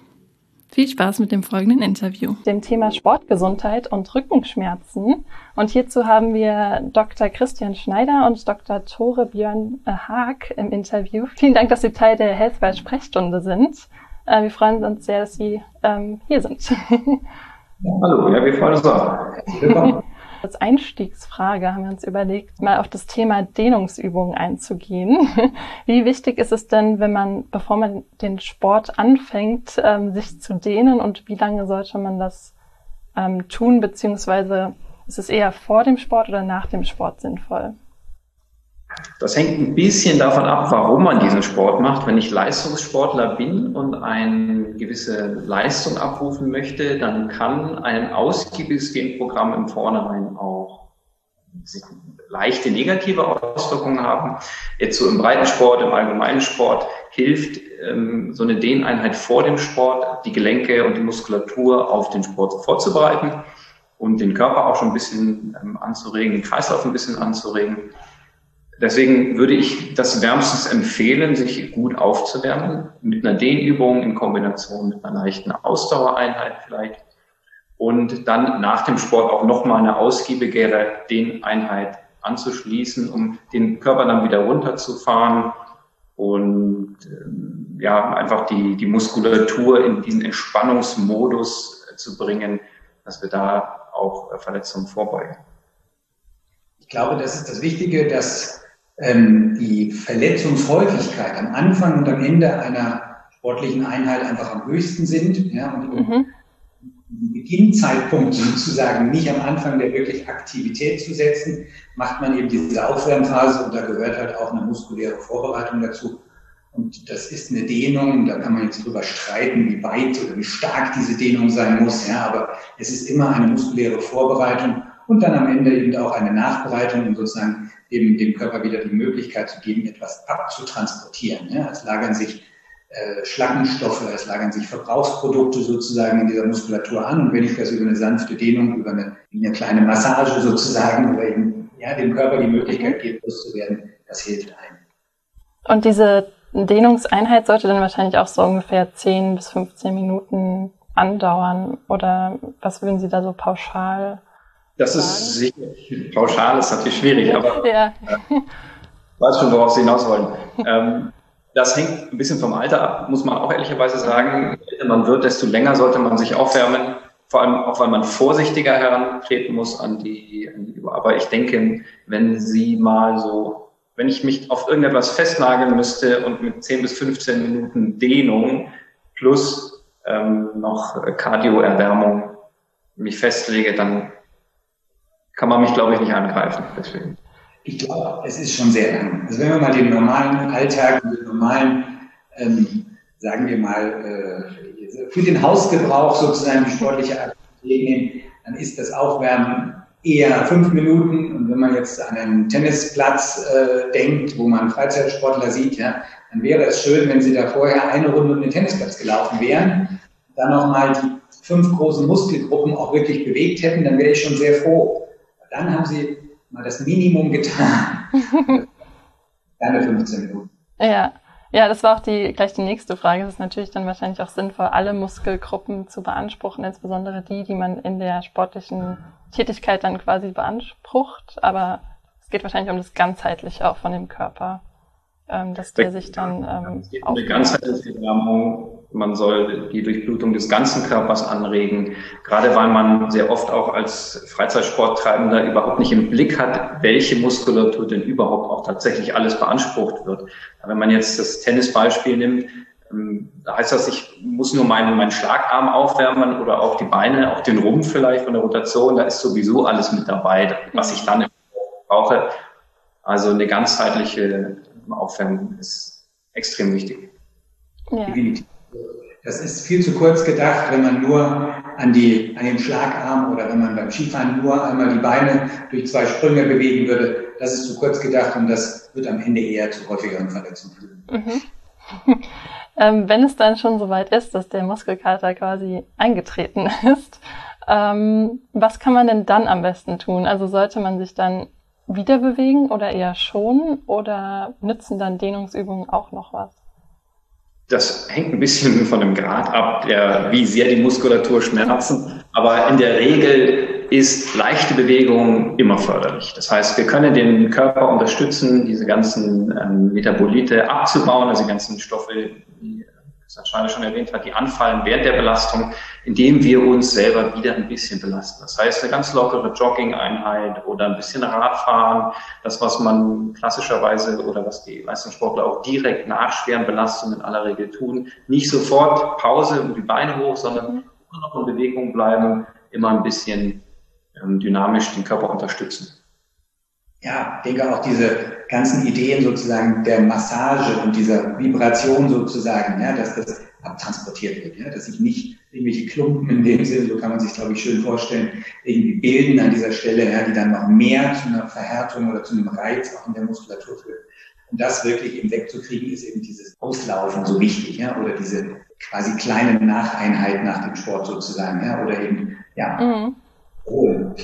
Viel Spaß mit dem folgenden Interview. Dem Thema Sportgesundheit und Rückenschmerzen. Und hierzu haben wir Dr. Christian Schneider und Dr. Tore Björn Haag im Interview. Vielen Dank, dass Sie Teil der Healthwise Sprechstunde sind. Äh, wir freuen uns sehr, dass Sie ähm, hier sind. hallo, ja, wir freuen uns auch. Als Einstiegsfrage haben wir uns überlegt, mal auf das Thema Dehnungsübungen einzugehen. Wie wichtig ist es denn, wenn man, bevor man den Sport anfängt, ähm, sich zu dehnen und wie lange sollte man das ähm, tun, beziehungsweise ist es eher vor dem Sport oder nach dem Sport sinnvoll? Das hängt ein bisschen davon ab, warum man diesen Sport macht. Wenn ich Leistungssportler bin und eine gewisse Leistung abrufen möchte, dann kann ein ausgiebiges Genprogramm im Vornherein auch leichte negative Auswirkungen haben. Jetzt so im Breitensport, im allgemeinen Sport hilft ähm, so eine Dehneinheit vor dem Sport, die Gelenke und die Muskulatur auf den Sport vorzubereiten und den Körper auch schon ein bisschen ähm, anzuregen, den Kreislauf ein bisschen anzuregen. Deswegen würde ich das wärmstens empfehlen, sich gut aufzuwärmen mit einer Dehnübung in Kombination mit einer leichten Ausdauereinheit vielleicht und dann nach dem Sport auch nochmal eine ausgiebigere Dehneinheit anzuschließen, um den Körper dann wieder runterzufahren und ähm, ja einfach die, die Muskulatur in diesen Entspannungsmodus zu bringen, dass wir da auch Verletzungen vorbeugen. Ich glaube, das ist das Wichtige, dass die Verletzungshäufigkeit am Anfang und am Ende einer sportlichen Einheit einfach am höchsten sind. Ja, und mhm. den Beginnzeitpunkt sozusagen nicht am Anfang der wirklich Aktivität zu setzen, macht man eben diese Aufwärmphase und da gehört halt auch eine muskuläre Vorbereitung dazu. Und das ist eine Dehnung, da kann man jetzt drüber streiten, wie weit oder wie stark diese Dehnung sein muss. Ja, aber es ist immer eine muskuläre Vorbereitung und dann am Ende eben auch eine Nachbereitung, um sozusagen eben dem Körper wieder die Möglichkeit zu geben, etwas abzutransportieren. Ja, es lagern sich äh, Schlackenstoffe, es lagern sich Verbrauchsprodukte sozusagen in dieser Muskulatur an. Und wenn ich das über eine sanfte Dehnung, über eine, eine kleine Massage sozusagen, oder eben, ja, dem Körper die Möglichkeit gebe, loszuwerden, das hilft einem. Und diese Dehnungseinheit sollte dann wahrscheinlich auch so ungefähr 10 bis 15 Minuten andauern. Oder was würden Sie da so pauschal das ist sicher pauschal, ist natürlich schwierig, aber ja. äh, weiß schon, worauf Sie hinaus wollen. Ähm, das hängt ein bisschen vom Alter ab, muss man auch ehrlicherweise sagen. Je älter man wird, desto länger sollte man sich aufwärmen. Vor allem auch, weil man vorsichtiger herantreten muss an die, an die. Aber ich denke, wenn Sie mal so, wenn ich mich auf irgendetwas festnageln müsste und mit 10 bis 15 Minuten Dehnung plus ähm, noch Cardio-Erwärmung mich festlege, dann kann man mich, glaube ich, nicht angreifen. Deswegen. Ich glaube, es ist schon sehr lang. Also wenn wir mal den normalen Alltag, den normalen, ähm, sagen wir mal, äh, für den Hausgebrauch sozusagen die sportliche Aktivität nehmen, dann ist das Aufwärmen eher fünf Minuten. Und wenn man jetzt an einen Tennisplatz äh, denkt, wo man Freizeitsportler sieht, ja, dann wäre es schön, wenn Sie da vorher eine Runde um den Tennisplatz gelaufen wären, dann nochmal die fünf großen Muskelgruppen auch wirklich bewegt hätten, dann wäre ich schon sehr froh. Dann haben sie mal das Minimum getan. Gerne 15 Minuten. Ja. Ja, das war auch die, gleich die nächste Frage. Es ist natürlich dann wahrscheinlich auch sinnvoll, alle Muskelgruppen zu beanspruchen, insbesondere die, die man in der sportlichen Tätigkeit dann quasi beansprucht. Aber es geht wahrscheinlich um das Ganzheitliche auch von dem Körper ähm, dass der sich dann ähm, es geht um eine ganzheitliche Wärmung. Man soll die Durchblutung des ganzen Körpers anregen, gerade weil man sehr oft auch als Freizeitsporttreibender überhaupt nicht im Blick hat, welche Muskulatur denn überhaupt auch tatsächlich alles beansprucht wird. Wenn man jetzt das Tennisbeispiel nimmt, ähm, da heißt das, ich muss nur meinen, meinen Schlagarm aufwärmen oder auch die Beine, auch den Rumpf vielleicht von der Rotation, da ist sowieso alles mit dabei, was ich dann brauche. Also eine ganzheitliche Aufwärmen ist extrem wichtig. Ja. Das ist viel zu kurz gedacht, wenn man nur an, die, an den Schlagarm oder wenn man beim Skifahren nur einmal die Beine durch zwei Sprünge bewegen würde. Das ist zu kurz gedacht und das wird am Ende eher zu häufigeren Verletzungen führen. Mhm. ähm, wenn es dann schon soweit ist, dass der Muskelkater quasi eingetreten ist, ähm, was kann man denn dann am besten tun? Also sollte man sich dann wieder bewegen oder eher schonen oder nützen dann Dehnungsübungen auch noch was? Das hängt ein bisschen von dem Grad ab, der, wie sehr die Muskulatur schmerzen. Aber in der Regel ist leichte Bewegung immer förderlich. Das heißt, wir können den Körper unterstützen, diese ganzen ähm, Metabolite abzubauen, also die ganzen Stoffe, die Sanschane schon erwähnt hat, die anfallen während der Belastung, indem wir uns selber wieder ein bisschen belasten. Das heißt, eine ganz lockere Jogging-Einheit oder ein bisschen Radfahren, das, was man klassischerweise oder was die Leistungssportler auch direkt nach schweren Belastungen in aller Regel tun, nicht sofort Pause und die Beine hoch, sondern immer noch in Bewegung bleiben, immer ein bisschen ähm, dynamisch den Körper unterstützen ja, ich denke auch diese ganzen Ideen sozusagen der Massage und dieser Vibration sozusagen, ja, dass das abtransportiert wird, ja, dass sich nicht irgendwelche Klumpen in dem Sinne, so kann man sich, glaube ich, schön vorstellen, irgendwie bilden an dieser Stelle, ja, die dann noch mehr zu einer Verhärtung oder zu einem Reiz auch in der Muskulatur führen. Und das wirklich eben wegzukriegen, ist eben dieses Auslaufen so wichtig, ja, oder diese quasi kleine Nacheinheit nach dem Sport sozusagen, ja, oder eben, ja, mhm. Ruhe.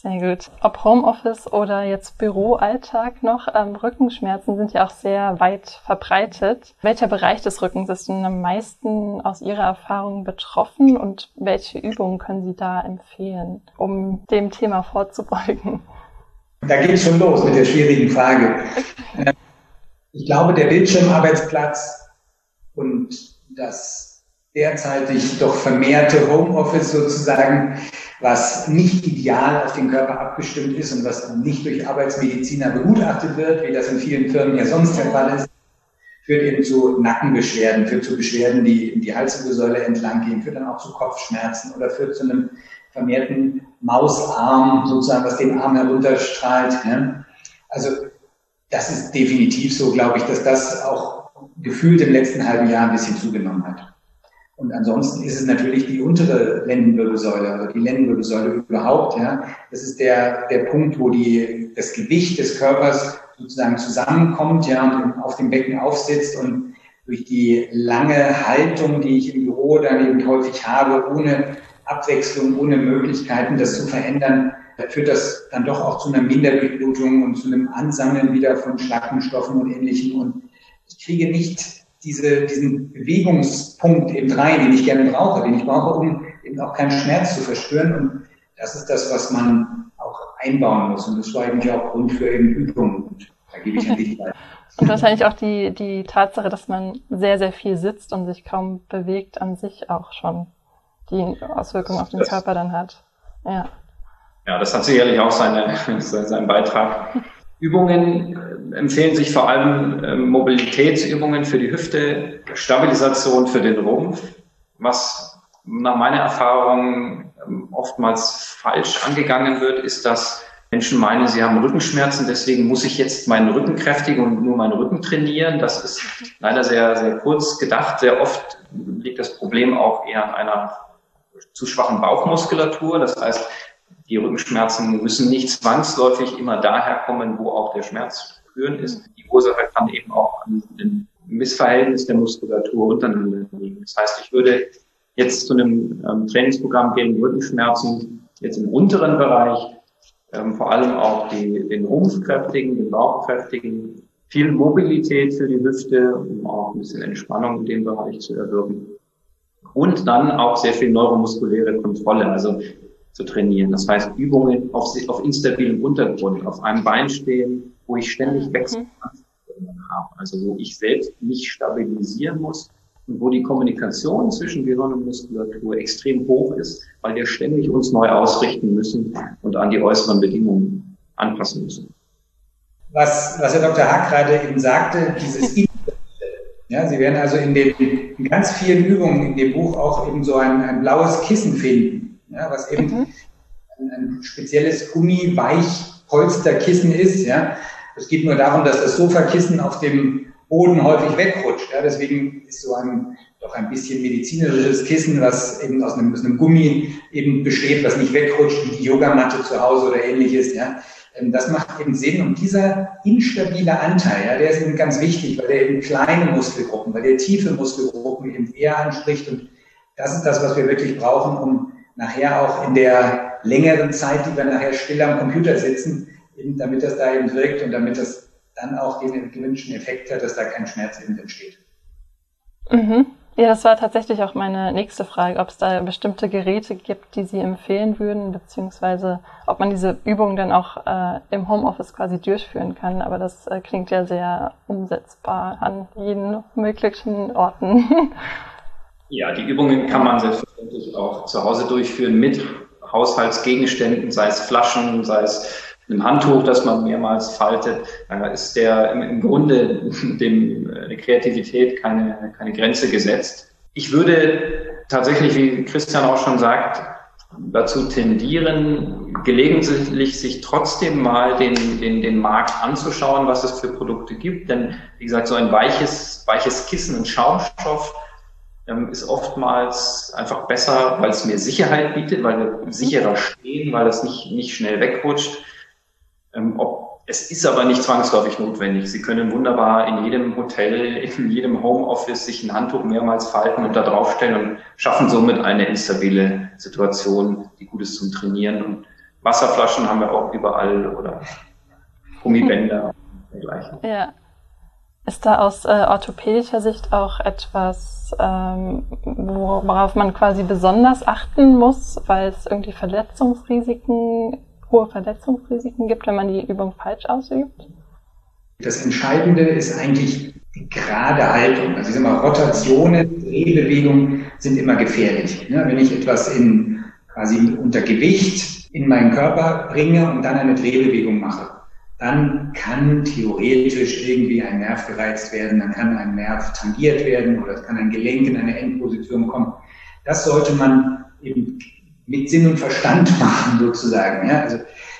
Sehr gut. Ob Homeoffice oder jetzt Büroalltag noch, ähm, Rückenschmerzen sind ja auch sehr weit verbreitet. Welcher Bereich des Rückens ist denn am meisten aus Ihrer Erfahrung betroffen und welche Übungen können Sie da empfehlen, um dem Thema vorzubeugen? Da geht es schon los mit der schwierigen Frage. Äh, ich glaube, der Bildschirmarbeitsplatz und das derzeitig doch vermehrte Homeoffice sozusagen was nicht ideal auf den Körper abgestimmt ist und was nicht durch Arbeitsmediziner begutachtet wird, wie das in vielen Firmen ja sonst der Fall ist, führt eben zu Nackenbeschwerden, führt zu Beschwerden, die in die Halswirbelsäule entlang gehen, führt dann auch zu Kopfschmerzen oder führt zu einem vermehrten Mausarm, sozusagen, was den Arm herunterstrahlt. Ne? Also das ist definitiv so, glaube ich, dass das auch gefühlt im letzten halben Jahr ein bisschen zugenommen hat. Und ansonsten ist es natürlich die untere Lendenwirbelsäule, also die Lendenwirbelsäule überhaupt, ja. Das ist der, der Punkt, wo die, das Gewicht des Körpers sozusagen zusammenkommt, ja, und auf dem Becken aufsitzt und durch die lange Haltung, die ich im Büro dann eben häufig habe, ohne Abwechslung, ohne Möglichkeiten, das zu verändern, führt das dann doch auch zu einer Minderblutung und zu einem Ansammeln wieder von Schlackenstoffen und Ähnlichem. Und ich kriege nicht diese, diesen Bewegungspunkt eben rein, den ich gerne brauche, den ich brauche, um eben auch keinen Schmerz zu verspüren. Und das ist das, was man auch einbauen muss. Und das war eigentlich auch Grund für eben Übungen. Und da gebe ich an dich weiter. Und wahrscheinlich auch die, die Tatsache, dass man sehr, sehr viel sitzt und sich kaum bewegt, an sich auch schon die Auswirkungen auf den Körper dann hat. Ja. Ja, das hat sicherlich auch seine, seinen Beitrag. Übungen äh, empfehlen sich vor allem äh, Mobilitätsübungen für die Hüfte, Stabilisation für den Rumpf, was nach meiner Erfahrung ähm, oftmals falsch angegangen wird, ist, dass Menschen meinen, sie haben Rückenschmerzen, deswegen muss ich jetzt meinen Rücken kräftigen und nur meinen Rücken trainieren. Das ist leider sehr, sehr kurz gedacht. Sehr oft liegt das Problem auch eher an einer zu schwachen Bauchmuskulatur. Das heißt, die Rückenschmerzen müssen nicht zwangsläufig immer daher kommen, wo auch der Schmerz führend ist. Die Ursache kann eben auch an dem Missverhältnis der Muskulatur untereinander liegen. Das heißt, ich würde jetzt zu einem ähm, Trainingsprogramm gegen Rückenschmerzen jetzt im unteren Bereich ähm, vor allem auch die, den Rumpf kräftigen, den Bauch kräftigen, viel Mobilität für die Hüfte, um auch ein bisschen Entspannung in dem Bereich zu erwirken. Und dann auch sehr viel neuromuskuläre Kontrolle. Also zu trainieren. Das heißt, Übungen auf, auf instabilem Untergrund, auf einem Bein stehen, wo ich ständig mhm. Wechseln habe. Also wo ich selbst mich stabilisieren muss und wo die Kommunikation zwischen Gehirn und Muskulatur extrem hoch ist, weil wir ständig uns neu ausrichten müssen und an die äußeren Bedingungen anpassen müssen. Was, was Herr Dr. Hack gerade eben sagte, dieses ja, Sie werden also in, den, in ganz vielen Übungen in dem Buch auch eben so ein, ein blaues Kissen finden ja, was eben mhm. ein, ein, spezielles Gummi-Weichpolsterkissen ist. Ja. Es geht nur darum, dass das Sofakissen auf dem Boden häufig wegrutscht. Ja. Deswegen ist so ein doch ein bisschen medizinisches Kissen, was eben aus einem, aus einem Gummi eben besteht, was nicht wegrutscht wie die Yogamatte zu Hause oder ähnliches, ja. Ähm, das macht eben Sinn. Und dieser instabile Anteil, ja, der ist eben ganz wichtig, weil der eben kleine Muskelgruppen, weil der tiefe Muskelgruppen eben eher anspricht. Und das ist das, was wir wirklich brauchen, um nachher auch in der längeren Zeit, die wir nachher still am Computer sitzen, eben, damit das da eben wirkt und damit das dann auch den gewünschten Effekt hat, dass da kein Schmerz eben entsteht. Mhm. Ja, das war tatsächlich auch meine nächste Frage, ob es da bestimmte Geräte gibt, die Sie empfehlen würden, beziehungsweise ob man diese Übungen dann auch äh, im Homeoffice quasi durchführen kann. Aber das äh, klingt ja sehr umsetzbar an jeden möglichen Orten. Ja, die Übungen kann man selbstverständlich auch zu Hause durchführen mit Haushaltsgegenständen, sei es Flaschen, sei es einem Handtuch, das man mehrmals faltet, äh, ist der im, im Grunde dem äh, der Kreativität keine, keine Grenze gesetzt. Ich würde tatsächlich, wie Christian auch schon sagt, dazu tendieren, gelegentlich sich trotzdem mal den, den, den Markt anzuschauen, was es für Produkte gibt. Denn, wie gesagt, so ein weiches, weiches Kissen, ein Schaumstoff, ähm, ist oftmals einfach besser, weil es mehr Sicherheit bietet, weil wir sicherer stehen, weil es nicht, nicht schnell wegrutscht. Ähm, ob, es ist aber nicht zwangsläufig notwendig. Sie können wunderbar in jedem Hotel, in jedem Homeoffice sich ein Handtuch mehrmals falten und da draufstellen und schaffen somit eine instabile Situation, die gut ist zum Trainieren. Und Wasserflaschen haben wir auch überall oder Gummibänder und dergleichen. Ja. Ist da aus äh, orthopädischer Sicht auch etwas, ähm, worauf man quasi besonders achten muss, weil es irgendwie Verletzungsrisiken hohe Verletzungsrisiken gibt, wenn man die Übung falsch ausübt? Das Entscheidende ist eigentlich die gerade Haltung. Also ich sage mal, Rotationen, Drehbewegungen sind immer gefährlich. Ne? Wenn ich etwas in quasi unter Gewicht in meinen Körper bringe und dann eine Drehbewegung mache, dann kann theoretisch irgendwie ein Nerv gereizt werden, dann kann ein Nerv tangiert werden oder es kann ein Gelenk in eine Endposition kommen. Das sollte man eben mit Sinn und Verstand machen, sozusagen. Ja? Also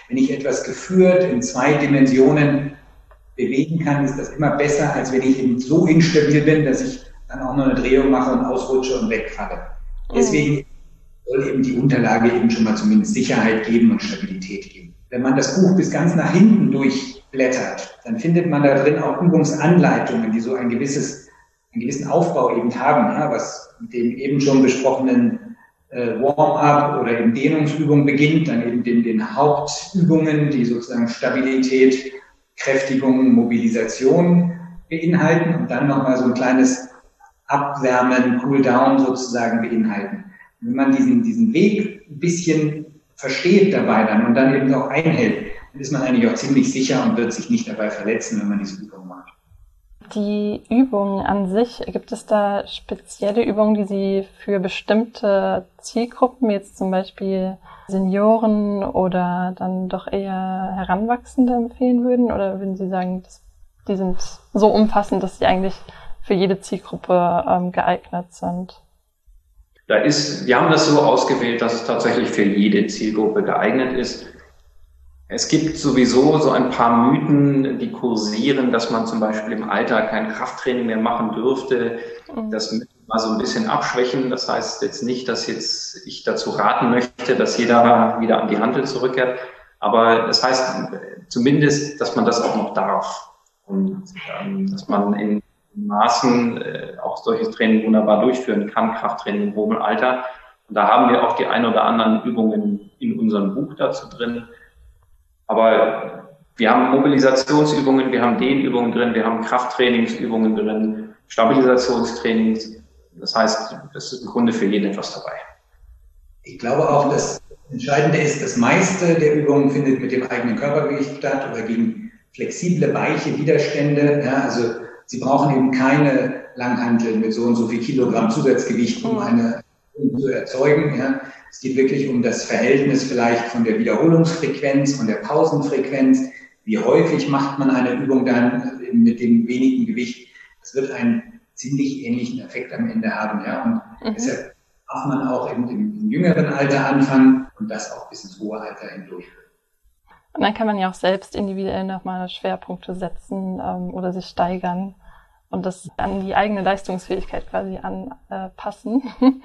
wenn ich etwas geführt in zwei Dimensionen bewegen kann, ist das immer besser, als wenn ich eben so instabil bin, dass ich dann auch noch eine Drehung mache und ausrutsche und wegfalle. Deswegen soll eben die Unterlage eben schon mal zumindest Sicherheit geben und Stabilität geben. Wenn man das Buch bis ganz nach hinten durchblättert, dann findet man da drin auch Übungsanleitungen, die so ein gewisses, einen gewissen Aufbau eben haben, ja, was mit dem eben schon besprochenen äh, Warm-up oder eben Dehnungsübung beginnt, dann eben den, den Hauptübungen, die sozusagen Stabilität, Kräftigung, Mobilisation beinhalten und dann nochmal so ein kleines Abwärmen, Cool-Down sozusagen beinhalten. wenn man diesen, diesen Weg ein bisschen versteht dabei dann und dann eben auch einhält, dann ist man eigentlich auch ziemlich sicher und wird sich nicht dabei verletzen, wenn man diese Übung macht die Übungen an sich, gibt es da spezielle Übungen, die Sie für bestimmte Zielgruppen, jetzt zum Beispiel Senioren oder dann doch eher Heranwachsende empfehlen würden? Oder würden Sie sagen, die sind so umfassend, dass sie eigentlich für jede Zielgruppe ähm, geeignet sind? Da ist, wir haben das so ausgewählt, dass es tatsächlich für jede Zielgruppe geeignet ist. Es gibt sowieso so ein paar Mythen, die kursieren, dass man zum Beispiel im Alter kein Krafttraining mehr machen dürfte. Mhm. Das müssen wir mal so ein bisschen abschwächen. Das heißt jetzt nicht, dass jetzt ich dazu raten möchte, dass jeder wieder an die Handel zurückkehrt. Aber das heißt zumindest, dass man das auch noch darf. Und ähm, dass man in Maßen äh, auch solches Training wunderbar durchführen kann, Krafttraining im hohen Alter. Und da haben wir auch die ein oder anderen Übungen in unserem Buch dazu drin aber wir haben Mobilisationsübungen, wir haben Dehnübungen drin, wir haben Krafttrainingsübungen drin, Stabilisationstrainings. Das heißt, es ist im Grunde für jeden etwas dabei. Ich glaube auch, das Entscheidende ist, das meiste der Übungen findet mit dem eigenen Körpergewicht statt oder gegen flexible, weiche Widerstände. Ja, also Sie brauchen eben keine Langhantel mit so und so viel Kilogramm Zusatzgewicht, um eine zu erzeugen. Ja. Es geht wirklich um das Verhältnis vielleicht von der Wiederholungsfrequenz, von der Pausenfrequenz. Wie häufig macht man eine Übung dann mit dem wenigen Gewicht? Das wird einen ziemlich ähnlichen Effekt am Ende haben. Ja. Und mhm. deshalb darf man auch im, im, jüngeren Alter anfangen und das auch bis ins hohe Alter hindurch. Und dann kann man ja auch selbst individuell nochmal Schwerpunkte setzen ähm, oder sich steigern. und das an die eigene Leistungsfähigkeit quasi anpassen.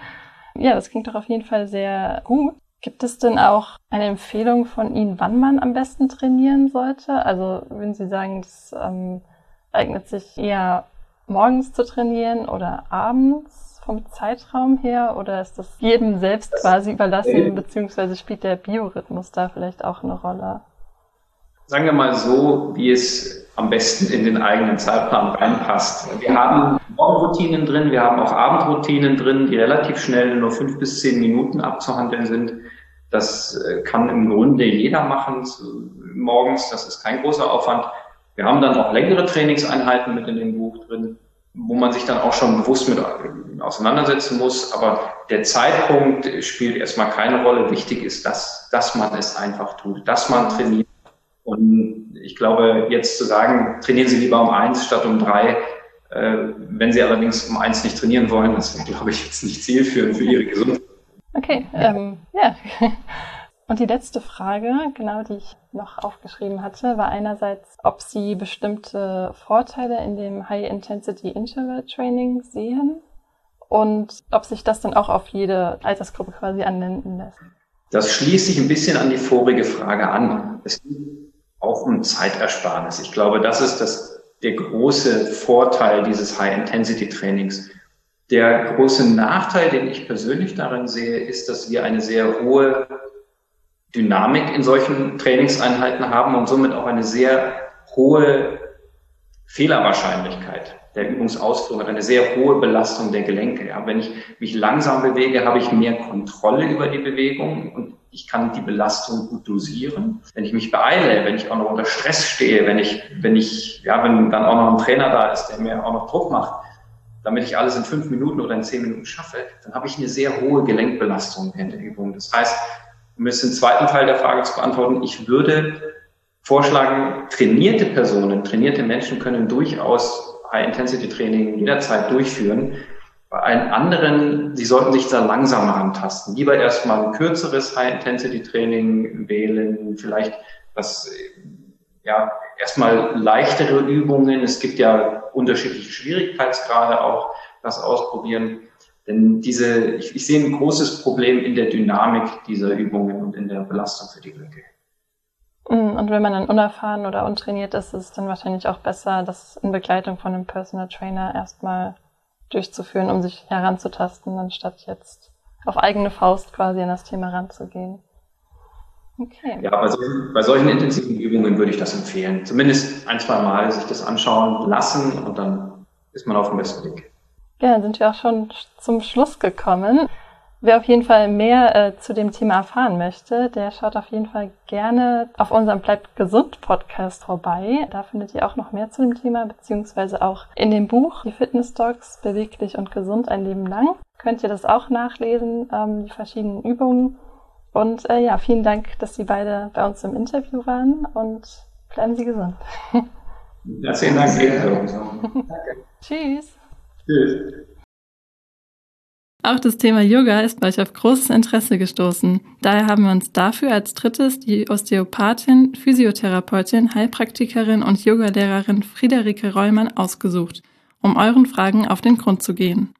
ja, das klingt doch auf jeden Fall sehr gut. Gibt es denn auch eine Empfehlung von Ihnen, wann man am besten trainieren sollte? Also würden Sie sagen, das ähm, eignet sich eher morgens zu trainieren oder abends vom Zeitraum her? Oder ist das jedem selbst quasi überlassen, beziehungsweise spielt der Biorhythmus da vielleicht auch eine Rolle? Sagen wir mal so, wie es am besten in den eigenen Zeitplan reinpasst. Wir haben Morgenroutinen drin, wir haben auch Abendroutinen drin, die relativ schnell nur fünf bis zehn Minuten abzuhandeln sind. Das äh, kann im Grunde jeder machen morgens, das ist kein großer Aufwand. Wir haben dann auch längere Trainingseinheiten mit in dem Buch drin, wo man sich dann auch schon bewusst mit auseinandersetzen muss. Aber der Zeitpunkt spielt erstmal keine Rolle. Wichtig ist, dass, dass man es einfach tut, dass man trainiert und ich glaube, jetzt zu sagen, trainieren Sie lieber um eins statt um drei, äh, wenn Sie allerdings um eins nicht trainieren wollen, das wäre, glaube ich, jetzt nicht zielführend für Ihre Gesundheit. Okay, ähm, ja. Und die letzte Frage, genau, die ich noch aufgeschrieben hatte, war einerseits, ob Sie bestimmte Vorteile in dem High-Intensity-Interval-Training sehen und ob sich das dann auch auf jede Altersgruppe quasi anwenden lässt. Das schließt sich ein bisschen an die vorige Frage an. Es geht auch um Zeitersparnis. Ich glaube, das ist das, der große Vorteil dieses High-Intensity-Trainings. Der große Nachteil, den ich persönlich darin sehe, ist, dass wir eine sehr hohe Dynamik in solchen Trainingseinheiten haben und somit auch eine sehr hohe Fehlerwahrscheinlichkeit der Übungsausführung hat eine sehr hohe Belastung der Gelenke. Ja. Wenn ich mich langsam bewege, habe ich mehr Kontrolle über die Bewegung und ich kann die Belastung gut dosieren. Wenn ich mich beeile, wenn ich auch noch unter Stress stehe, wenn ich, wenn ich, ja, wenn dann auch noch ein Trainer da ist, der mir auch noch Druck macht, damit ich alles in fünf Minuten oder in zehn Minuten schaffe, dann habe ich eine sehr hohe Gelenkbelastung in der Übung. Das heißt, um jetzt den zweiten Teil der Frage zu beantworten, ich würde vorschlagen, trainierte Personen, trainierte Menschen können durchaus High-Intensity-Training jederzeit durchführen. Bei allen anderen, sie sollten sich da langsamer antasten. Lieber erstmal ein kürzeres High-Intensity-Training wählen, vielleicht was, ja, erstmal leichtere Übungen. Es gibt ja unterschiedliche Schwierigkeitsgrade auch, das ausprobieren. Denn diese, ich, ich sehe ein großes Problem in der Dynamik dieser Übungen und in der Belastung für die Gelenke. Mm, und wenn man dann unerfahren oder untrainiert ist, ist es dann wahrscheinlich auch besser, das in Begleitung von einem Personal Trainer erstmal durchzuführen, um sich heranzutasten, anstatt jetzt auf eigene Faust quasi an das Thema ranzugehen. Okay. Ja, bei solchen, bei solchen intensiven Übungen würde ich das empfehlen. Zumindest ein, zwei Mal sich das anschauen lassen und dann ist man auf dem besten Weg. Ja, dann sind wir auch schon zum Schluss gekommen. Wer auf jeden Fall mehr äh, zu dem Thema erfahren möchte, der schaut auf jeden Fall gerne auf unserem Bleibt gesund Podcast vorbei. Da findet ihr auch noch mehr zu dem Thema, beziehungsweise auch in dem Buch Die Fitness Dogs beweglich und gesund ein Leben lang. Könnt ihr das auch nachlesen, ähm, die verschiedenen Übungen. Und äh, ja, vielen Dank, dass Sie beide bei uns im Interview waren und bleiben Sie gesund. Ja, vielen Dank. Tschüss. Tschüss. Auch das Thema Yoga ist bei euch auf großes Interesse gestoßen. Daher haben wir uns dafür als drittes die Osteopathin, Physiotherapeutin, Heilpraktikerin und Yogalehrerin Friederike Reumann ausgesucht, um euren Fragen auf den Grund zu gehen.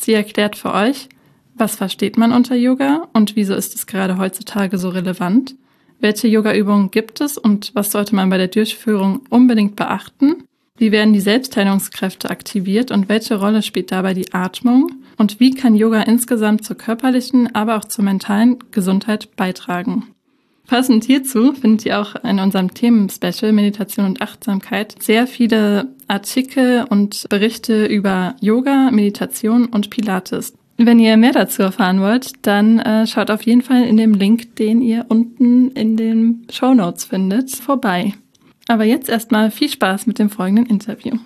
Sie erklärt für euch, was versteht man unter Yoga und wieso ist es gerade heutzutage so relevant? Welche Yoga-Übungen gibt es und was sollte man bei der Durchführung unbedingt beachten? Wie werden die Selbstheilungskräfte aktiviert und welche Rolle spielt dabei die Atmung? Und wie kann Yoga insgesamt zur körperlichen, aber auch zur mentalen Gesundheit beitragen? Passend hierzu findet ihr auch in unserem Themenspecial Meditation und Achtsamkeit sehr viele Artikel und Berichte über Yoga, Meditation und Pilates. Wenn ihr mehr dazu erfahren wollt, dann äh, schaut auf jeden Fall in dem Link, den ihr unten in den Show Notes findet, vorbei. Aber jetzt erstmal viel Spaß mit dem folgenden Interview.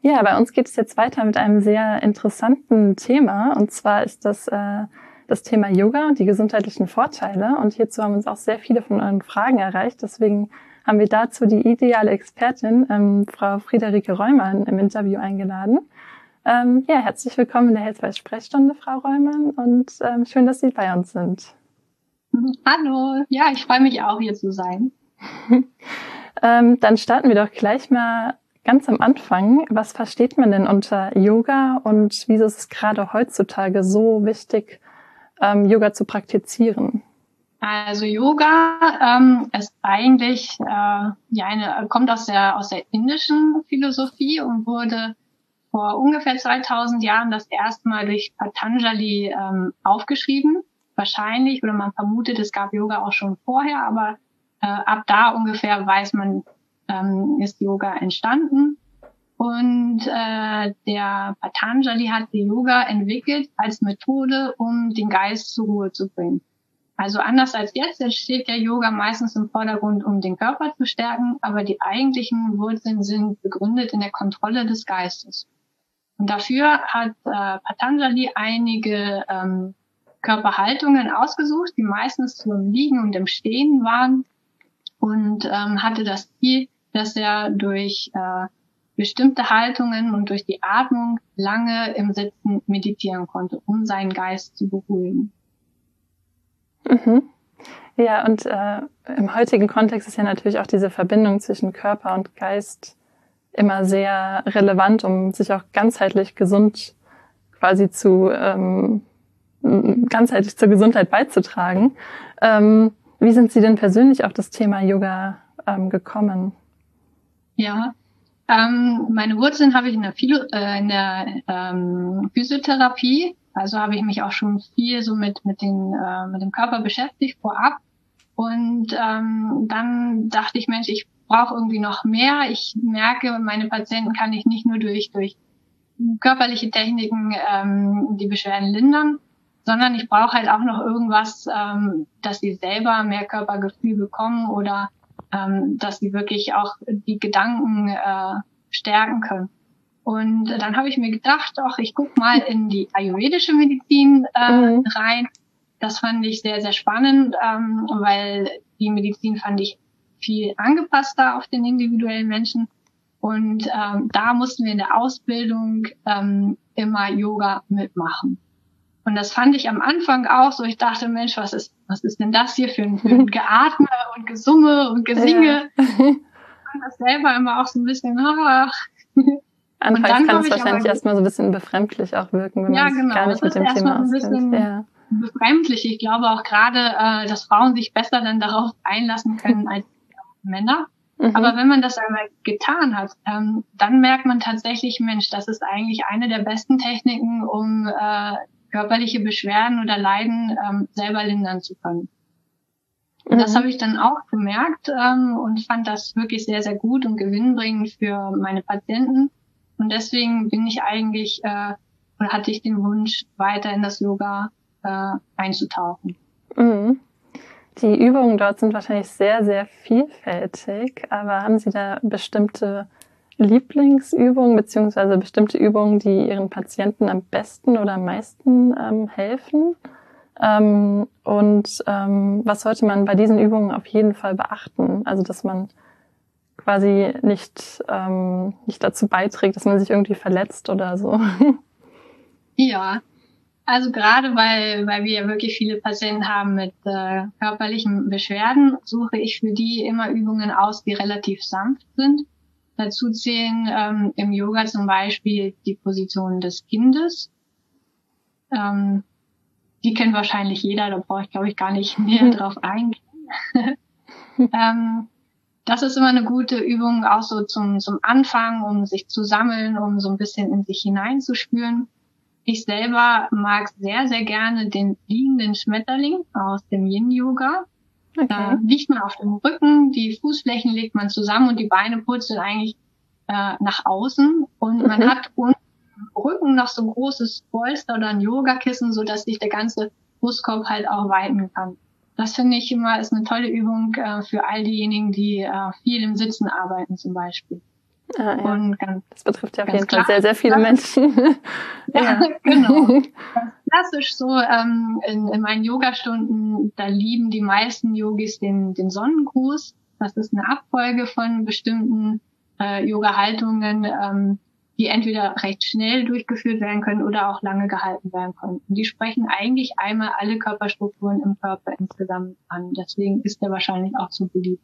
Ja, bei uns geht es jetzt weiter mit einem sehr interessanten Thema. Und zwar ist das äh, das Thema Yoga und die gesundheitlichen Vorteile. Und hierzu haben uns auch sehr viele von euren Fragen erreicht. Deswegen haben wir dazu die ideale Expertin, ähm, Frau Friederike Reumann, im Interview eingeladen. Ähm, ja, herzlich willkommen in der Healthwise Sprechstunde, Frau Reumann, und ähm, schön, dass Sie bei uns sind. Hallo, ja, ich freue mich auch hier zu sein. ähm, dann starten wir doch gleich mal ganz am Anfang, was versteht man denn unter Yoga und wieso ist es gerade heutzutage so wichtig, ähm, Yoga zu praktizieren? Also Yoga ähm, ist eigentlich äh, ja eine kommt aus der aus der indischen Philosophie und wurde vor ungefähr 2000 Jahren das erste Mal durch Patanjali ähm, aufgeschrieben. Wahrscheinlich oder man vermutet, es gab Yoga auch schon vorher, aber äh, ab da ungefähr weiß man, ähm, ist Yoga entstanden. Und äh, der Patanjali hat die Yoga entwickelt als Methode, um den Geist zur Ruhe zu bringen. Also anders als jetzt, jetzt steht ja Yoga meistens im Vordergrund, um den Körper zu stärken, aber die eigentlichen Wurzeln sind begründet in der Kontrolle des Geistes. Und dafür hat äh, Patanjali einige ähm, Körperhaltungen ausgesucht, die meistens zum Liegen und im Stehen waren und ähm, hatte das Ziel, dass er durch äh, bestimmte Haltungen und durch die Atmung lange im Sitzen meditieren konnte, um seinen Geist zu beruhigen. Mhm. Ja, und äh, im heutigen Kontext ist ja natürlich auch diese Verbindung zwischen Körper und Geist immer sehr relevant, um sich auch ganzheitlich gesund quasi zu ähm, ganzheitlich zur Gesundheit beizutragen. Ähm, wie sind Sie denn persönlich auf das Thema Yoga ähm, gekommen? Ja, ähm, meine Wurzeln habe ich in der, Philo äh, in der ähm, Physiotherapie also habe ich mich auch schon viel so mit, mit, den, äh, mit dem Körper beschäftigt vorab. Und ähm, dann dachte ich, Mensch, ich brauche irgendwie noch mehr. Ich merke, meine Patienten kann ich nicht nur durch, durch körperliche Techniken ähm, die Beschwerden lindern, sondern ich brauche halt auch noch irgendwas, ähm, dass sie selber mehr Körpergefühl bekommen oder ähm, dass sie wirklich auch die Gedanken äh, stärken können. Und dann habe ich mir gedacht, ach, ich guck mal in die ayurvedische Medizin äh, mhm. rein. Das fand ich sehr, sehr spannend, ähm, weil die Medizin fand ich viel angepasster auf den individuellen Menschen. Und ähm, da mussten wir in der Ausbildung ähm, immer Yoga mitmachen. Und das fand ich am Anfang auch so. Ich dachte, Mensch, was ist, was ist denn das hier für ein, für ein Geatme und Gesumme und Gesinge? Ja. Und das selber immer auch so ein bisschen, ach, Anfangs kann es wahrscheinlich erstmal so ein bisschen befremdlich auch wirken, wenn ja, man genau. gar nicht mit dem Thema auskennt. Ja. Befremdlich. Ich glaube auch gerade, äh, dass Frauen sich besser dann darauf einlassen können als Männer. Mhm. Aber wenn man das einmal getan hat, ähm, dann merkt man tatsächlich, Mensch, das ist eigentlich eine der besten Techniken, um äh, körperliche Beschwerden oder Leiden ähm, selber lindern zu können. Und das mhm. habe ich dann auch gemerkt ähm, und fand das wirklich sehr, sehr gut und gewinnbringend für meine Patienten. Und deswegen bin ich eigentlich, äh, oder hatte ich den Wunsch, weiter in das Yoga äh, einzutauchen. Mhm. Die Übungen dort sind wahrscheinlich sehr, sehr vielfältig, aber haben Sie da bestimmte Lieblingsübungen beziehungsweise bestimmte Übungen, die Ihren Patienten am besten oder am meisten ähm, helfen? Ähm, und ähm, was sollte man bei diesen Übungen auf jeden Fall beachten? Also, dass man quasi nicht, ähm, nicht dazu beiträgt, dass man sich irgendwie verletzt oder so. Ja, also gerade weil, weil wir wirklich viele Patienten haben mit äh, körperlichen Beschwerden, suche ich für die immer Übungen aus, die relativ sanft sind. Dazu zählen ähm, im Yoga zum Beispiel die Position des Kindes. Ähm, die kennt wahrscheinlich jeder, da brauche ich glaube ich gar nicht mehr drauf eingehen. ähm, das ist immer eine gute Übung, auch so zum, zum Anfang, um sich zu sammeln, um so ein bisschen in sich hineinzuspüren. Ich selber mag sehr, sehr gerne den liegenden Schmetterling aus dem Yin-Yoga. Okay. Da liegt man auf dem Rücken, die Fußflächen legt man zusammen und die Beine purzeln eigentlich äh, nach außen und mhm. man hat unten im Rücken noch so ein großes Polster oder ein Yogakissen, so dass sich der ganze Brustkorb halt auch weiten kann. Das finde ich immer ist eine tolle Übung äh, für all diejenigen, die äh, viel im Sitzen arbeiten zum Beispiel. Ah, ja. Und ganz, das betrifft ja auf jeden Fall sehr, sehr viele Menschen. ja, ja, genau. klassisch so ähm, in, in meinen Yogastunden, da lieben die meisten Yogis den, den Sonnengruß. Das ist eine Abfolge von bestimmten äh, Yoga-Haltungen, ähm, die entweder recht schnell durchgeführt werden können oder auch lange gehalten werden können. Und die sprechen eigentlich einmal alle Körperstrukturen im Körper insgesamt an. Deswegen ist der wahrscheinlich auch so beliebt.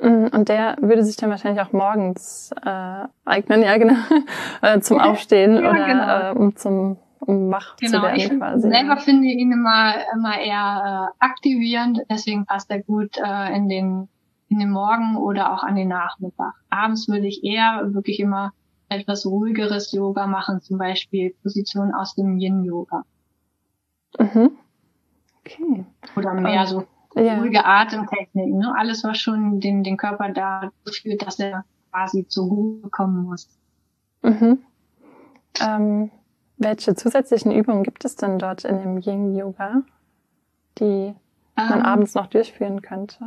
Mm, und der würde sich dann wahrscheinlich auch morgens äh, eignen, ja genau, äh, zum Aufstehen ja, oder genau. äh, um zum um wach genau, zu werden ich quasi. Selber finde ihn immer immer eher äh, aktivierend, deswegen passt er gut äh, in den in den Morgen oder auch an den Nachmittag. Abends würde ich eher wirklich immer etwas ruhigeres Yoga machen, zum Beispiel Positionen aus dem Yin-Yoga. Mhm. Okay. Oder mehr so ja. ruhige Atemtechniken, ne? alles, was schon den, den Körper da führt, dass er quasi zur Ruhe kommen muss. Mhm. Ähm, welche zusätzlichen Übungen gibt es denn dort in dem Yin-Yoga, die man ähm, abends noch durchführen könnte?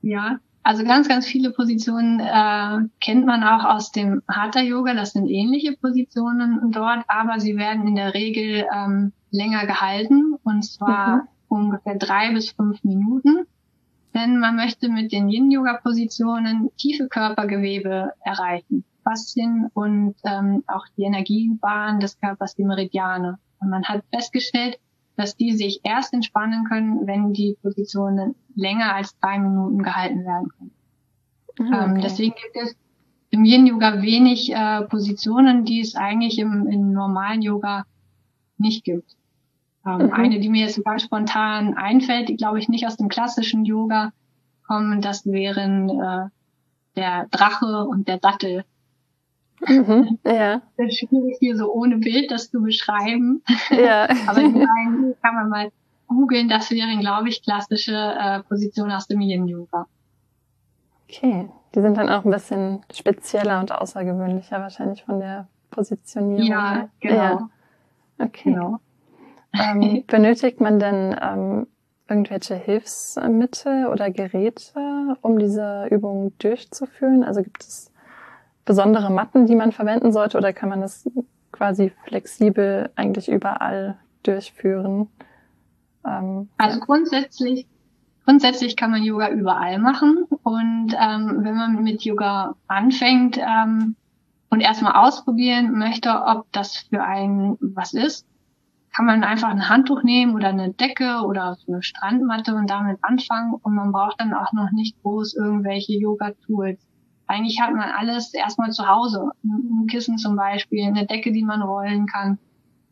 Ja, also ganz, ganz viele Positionen äh, kennt man auch aus dem Hatha-Yoga. Das sind ähnliche Positionen dort, aber sie werden in der Regel ähm, länger gehalten und zwar mhm ungefähr drei bis fünf Minuten. Denn man möchte mit den Yin-Yoga-Positionen tiefe Körpergewebe erreichen. Faszien und ähm, auch die Energiebahn des Körpers, die Meridiane. Und man hat festgestellt, dass die sich erst entspannen können, wenn die Positionen länger als drei Minuten gehalten werden können. Ah, ähm, okay. ähm, deswegen gibt es im Yin-Yoga wenig äh, Positionen, die es eigentlich im, im normalen Yoga nicht gibt. Ähm, mhm. Eine, die mir jetzt ganz spontan einfällt, die glaube ich nicht aus dem klassischen Yoga kommen, das wären äh, der Drache und der Sattel. Mhm, ja. Das ist schwierig hier so ohne Bild das zu beschreiben. Ja. Aber die beiden kann man mal googeln. Das wären, glaube ich, klassische äh, Positionen aus dem Yin-Yoga. Okay. Die sind dann auch ein bisschen spezieller und außergewöhnlicher wahrscheinlich von der Positionierung. Ja, genau. Ja. Okay. Genau. Ähm, benötigt man denn ähm, irgendwelche Hilfsmittel oder Geräte, um diese Übung durchzuführen? Also gibt es besondere Matten, die man verwenden sollte, oder kann man das quasi flexibel eigentlich überall durchführen? Ähm, also grundsätzlich, grundsätzlich kann man Yoga überall machen. Und ähm, wenn man mit Yoga anfängt ähm, und erstmal ausprobieren möchte, ob das für einen was ist, kann man einfach ein Handtuch nehmen oder eine Decke oder so eine Strandmatte und damit anfangen und man braucht dann auch noch nicht groß irgendwelche Yoga-Tools. Eigentlich hat man alles erstmal zu Hause. Ein Kissen zum Beispiel, eine Decke, die man rollen kann,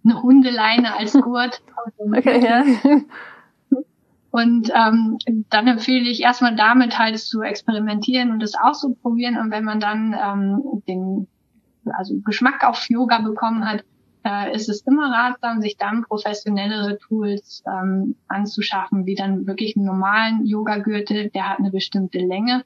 eine Hundeleine als Gurt. okay, ja. Und ähm, dann empfehle ich erstmal damit halt zu experimentieren und es auszuprobieren. Und wenn man dann ähm, den also Geschmack auf Yoga bekommen hat, äh, ist es immer ratsam, sich dann professionellere Tools ähm, anzuschaffen, wie dann wirklich einen normalen Yoga-Gürtel, der hat eine bestimmte Länge,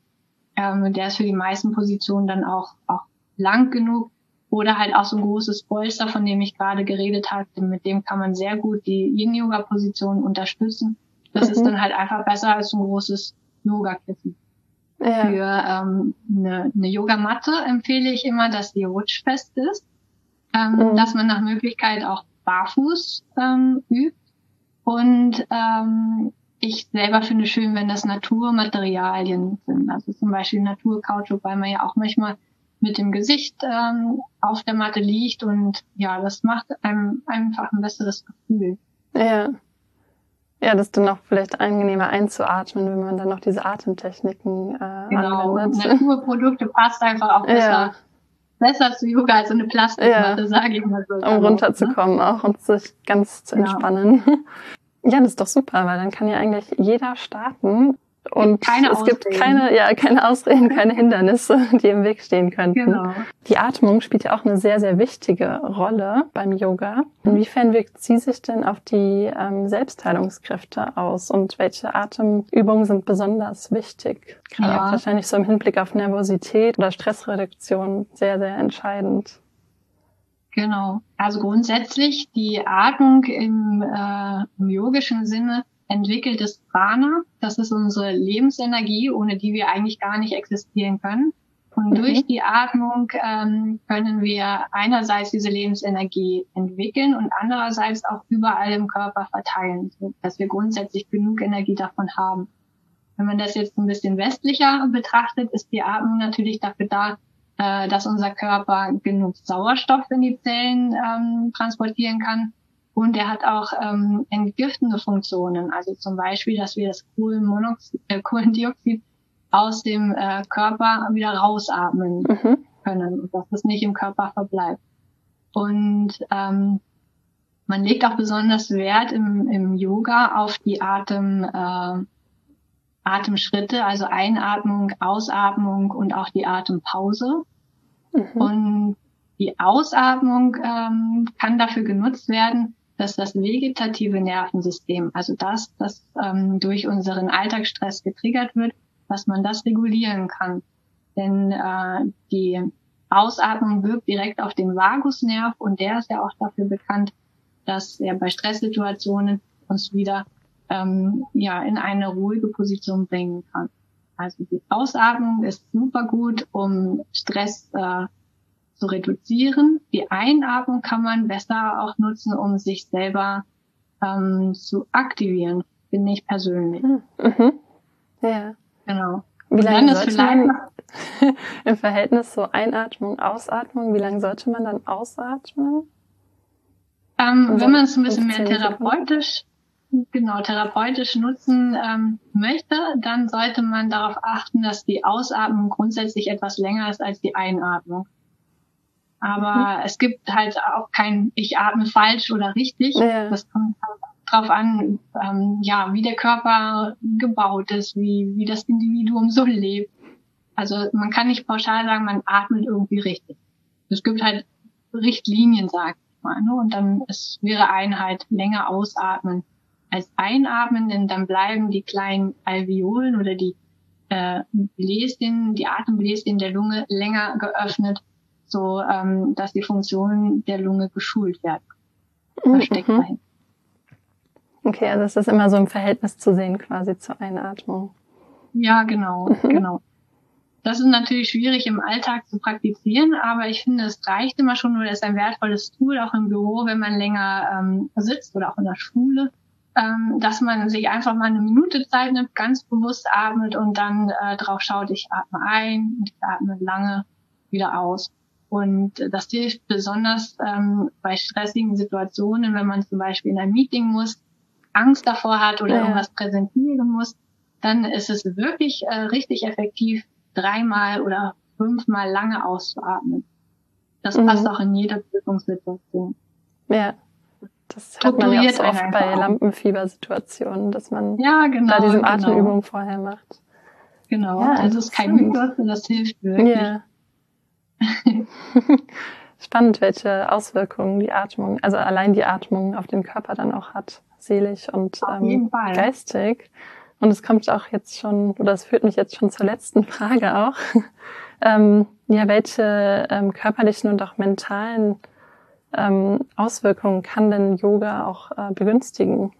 ähm, der ist für die meisten Positionen dann auch, auch lang genug oder halt auch so ein großes Polster, von dem ich gerade geredet hatte, mit dem kann man sehr gut die Yin-Yoga-Position unterstützen. Das mhm. ist dann halt einfach besser als ein großes Yoga-Kissen. Ja. Für ähm, eine, eine Yogamatte empfehle ich immer, dass die rutschfest ist ähm, mhm. dass man nach Möglichkeit auch barfuß ähm, übt. Und ähm, ich selber finde schön, wenn das Naturmaterialien sind. Also zum Beispiel Naturkautschuk, weil man ja auch manchmal mit dem Gesicht ähm, auf der Matte liegt und ja, das macht einem einfach ein besseres Gefühl. Ja. Ja, das ist dann auch vielleicht angenehmer einzuatmen, wenn man dann noch diese Atemtechniken äh, genau. anwendet. Naturprodukte passt einfach auch besser ja besser zu Yoga als eine Plastikmatte, ja, sage ich mal so. Um runterzukommen ne? auch und sich ganz zu entspannen. Ja. ja, das ist doch super, weil dann kann ja eigentlich jeder starten und keine es Ausreden. gibt keine, ja, keine Ausreden, keine Hindernisse, die im Weg stehen könnten. Genau. Die Atmung spielt ja auch eine sehr, sehr wichtige Rolle beim Yoga. Inwiefern wirkt sie sich denn auf die ähm, Selbstheilungskräfte aus und welche Atemübungen sind besonders wichtig? Gerade ja. auch wahrscheinlich so im Hinblick auf Nervosität oder Stressreduktion sehr, sehr entscheidend. Genau. Also grundsätzlich die Atmung im, äh, im yogischen Sinne entwickeltes Prana. Das ist unsere Lebensenergie, ohne die wir eigentlich gar nicht existieren können. Und mhm. durch die Atmung ähm, können wir einerseits diese Lebensenergie entwickeln und andererseits auch überall im Körper verteilen, dass wir grundsätzlich genug Energie davon haben. Wenn man das jetzt ein bisschen westlicher betrachtet, ist die Atmung natürlich dafür da, äh, dass unser Körper genug Sauerstoff in die Zellen ähm, transportieren kann und er hat auch ähm, entgiftende Funktionen, also zum Beispiel, dass wir das Kohlenmonoxid, äh, Kohlendioxid aus dem äh, Körper wieder rausatmen mhm. können und dass es nicht im Körper verbleibt. Und ähm, man legt auch besonders Wert im, im Yoga auf die Atem, äh, Atemschritte, also Einatmung, Ausatmung und auch die Atempause. Mhm. Und die Ausatmung ähm, kann dafür genutzt werden, dass das vegetative Nervensystem, also das, das ähm, durch unseren Alltagsstress getriggert wird, dass man das regulieren kann. Denn äh, die Ausatmung wirkt direkt auf den Vagusnerv und der ist ja auch dafür bekannt, dass er bei Stresssituationen uns wieder ähm, ja in eine ruhige Position bringen kann. Also die Ausatmung ist super gut, um Stress äh, zu reduzieren. Die Einatmung kann man besser auch nutzen, um sich selber ähm, zu aktivieren, finde ich persönlich. Mhm. mhm. Ja. Genau. Wie lange sollte man im Verhältnis so Einatmung, Ausatmung, wie lange sollte man dann ausatmen? Ähm, wenn man es ein bisschen mehr therapeutisch, genau, therapeutisch nutzen ähm, möchte, dann sollte man darauf achten, dass die Ausatmung grundsätzlich etwas länger ist als die Einatmung. Aber mhm. es gibt halt auch kein, ich atme falsch oder richtig. Ja. Das kommt drauf an, ähm, ja, wie der Körper gebaut ist, wie, wie das Individuum so lebt. Also man kann nicht pauschal sagen, man atmet irgendwie richtig. Es gibt halt Richtlinien, sag ich mal. Ne? Und dann es wäre Einheit länger ausatmen als einatmen, denn dann bleiben die kleinen Alveolen oder die äh, Bläschen, die Atembläschen der Lunge länger geöffnet so ähm, dass die Funktionen der Lunge geschult werden. Mhm. steckt mhm. dahin. Okay, also es ist immer so im Verhältnis zu sehen quasi zur Einatmung. Ja, genau, mhm. genau. Das ist natürlich schwierig im Alltag zu praktizieren, aber ich finde, es reicht immer schon, oder ist ein wertvolles Tool, auch im Büro, wenn man länger ähm, sitzt oder auch in der Schule, ähm, dass man sich einfach mal eine Minute Zeit nimmt, ganz bewusst atmet und dann äh, drauf schaut, ich atme ein und ich atme lange wieder aus. Und das hilft besonders ähm, bei stressigen Situationen, wenn man zum Beispiel in ein Meeting muss, Angst davor hat oder ja. irgendwas präsentieren muss, dann ist es wirklich äh, richtig effektiv, dreimal oder fünfmal lange auszuatmen. Das mhm. passt auch in jeder Prüfungssituation. Ja. Das hat man ja auch so oft bei Lampenfiebersituationen, dass man ja, genau, da diese genau. Atemübung vorher macht. Genau, ja, also es ist kein Mythos, das hilft wirklich. Ja. Spannend, welche Auswirkungen die Atmung, also allein die Atmung auf den Körper dann auch hat, seelisch und ähm, geistig. Und es kommt auch jetzt schon, oder es führt mich jetzt schon zur letzten Frage auch. ähm, ja, welche ähm, körperlichen und auch mentalen ähm, Auswirkungen kann denn Yoga auch äh, begünstigen?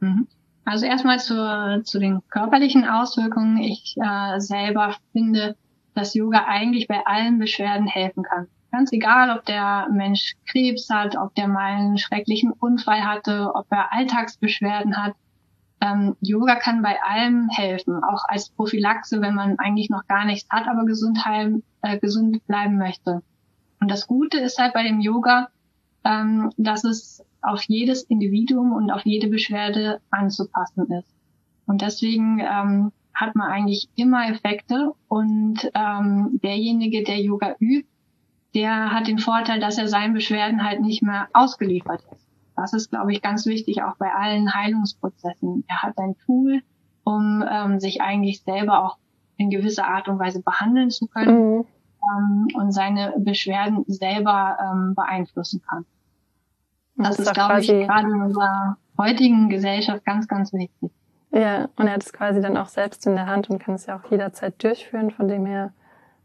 Mhm. Also erstmal zu, zu den körperlichen Auswirkungen. Ich äh, selber finde, dass Yoga eigentlich bei allen Beschwerden helfen kann. Ganz egal, ob der Mensch Krebs hat, ob der mal einen schrecklichen Unfall hatte, ob er Alltagsbeschwerden hat. Ähm, Yoga kann bei allem helfen, auch als Prophylaxe, wenn man eigentlich noch gar nichts hat, aber gesund, heim, äh, gesund bleiben möchte. Und das Gute ist halt bei dem Yoga, ähm, dass es auf jedes Individuum und auf jede Beschwerde anzupassen ist. Und deswegen ähm, hat man eigentlich immer Effekte und ähm, derjenige, der Yoga übt, der hat den Vorteil, dass er seinen Beschwerden halt nicht mehr ausgeliefert ist. Das ist, glaube ich, ganz wichtig, auch bei allen Heilungsprozessen. Er hat ein Tool, um ähm, sich eigentlich selber auch in gewisser Art und Weise behandeln zu können mhm. Ähm, und seine Beschwerden selber ähm, beeinflussen kann. Das, das ist, ist glaube ich, gerade in unserer heutigen Gesellschaft ganz, ganz wichtig. Ja, und er hat es quasi dann auch selbst in der Hand und kann es ja auch jederzeit durchführen, von dem her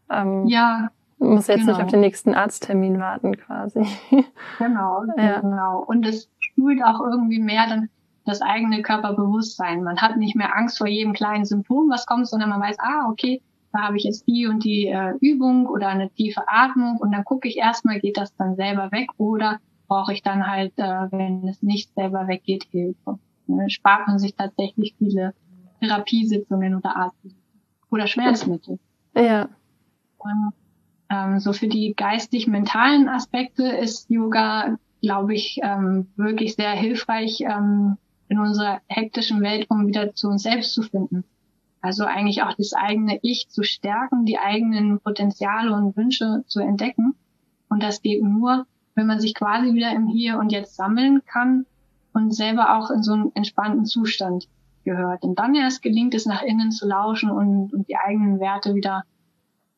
ähm, ja, muss jetzt genau. nicht auf den nächsten Arzttermin warten quasi. Genau, ja. genau. Und es spült auch irgendwie mehr dann das eigene Körperbewusstsein. Man hat nicht mehr Angst vor jedem kleinen Symptom, was kommt, sondern man weiß, ah, okay, da habe ich jetzt die und die äh, Übung oder eine tiefe Atmung und dann gucke ich erstmal, geht das dann selber weg oder brauche ich dann halt, äh, wenn es nicht selber weggeht, Hilfe ne, spart man sich tatsächlich viele Therapiesitzungen oder Arztsitzungen oder Schmerzmittel. Ja. Und ähm, so für die geistig-mentalen Aspekte ist Yoga, glaube ich, ähm, wirklich sehr hilfreich ähm, in unserer hektischen Welt, um wieder zu uns selbst zu finden. Also eigentlich auch das eigene Ich zu stärken, die eigenen Potenziale und Wünsche zu entdecken. Und das geht nur, wenn man sich quasi wieder im Hier und Jetzt sammeln kann und selber auch in so einen entspannten Zustand gehört. Und dann erst gelingt es, nach innen zu lauschen und, und die eigenen Werte wieder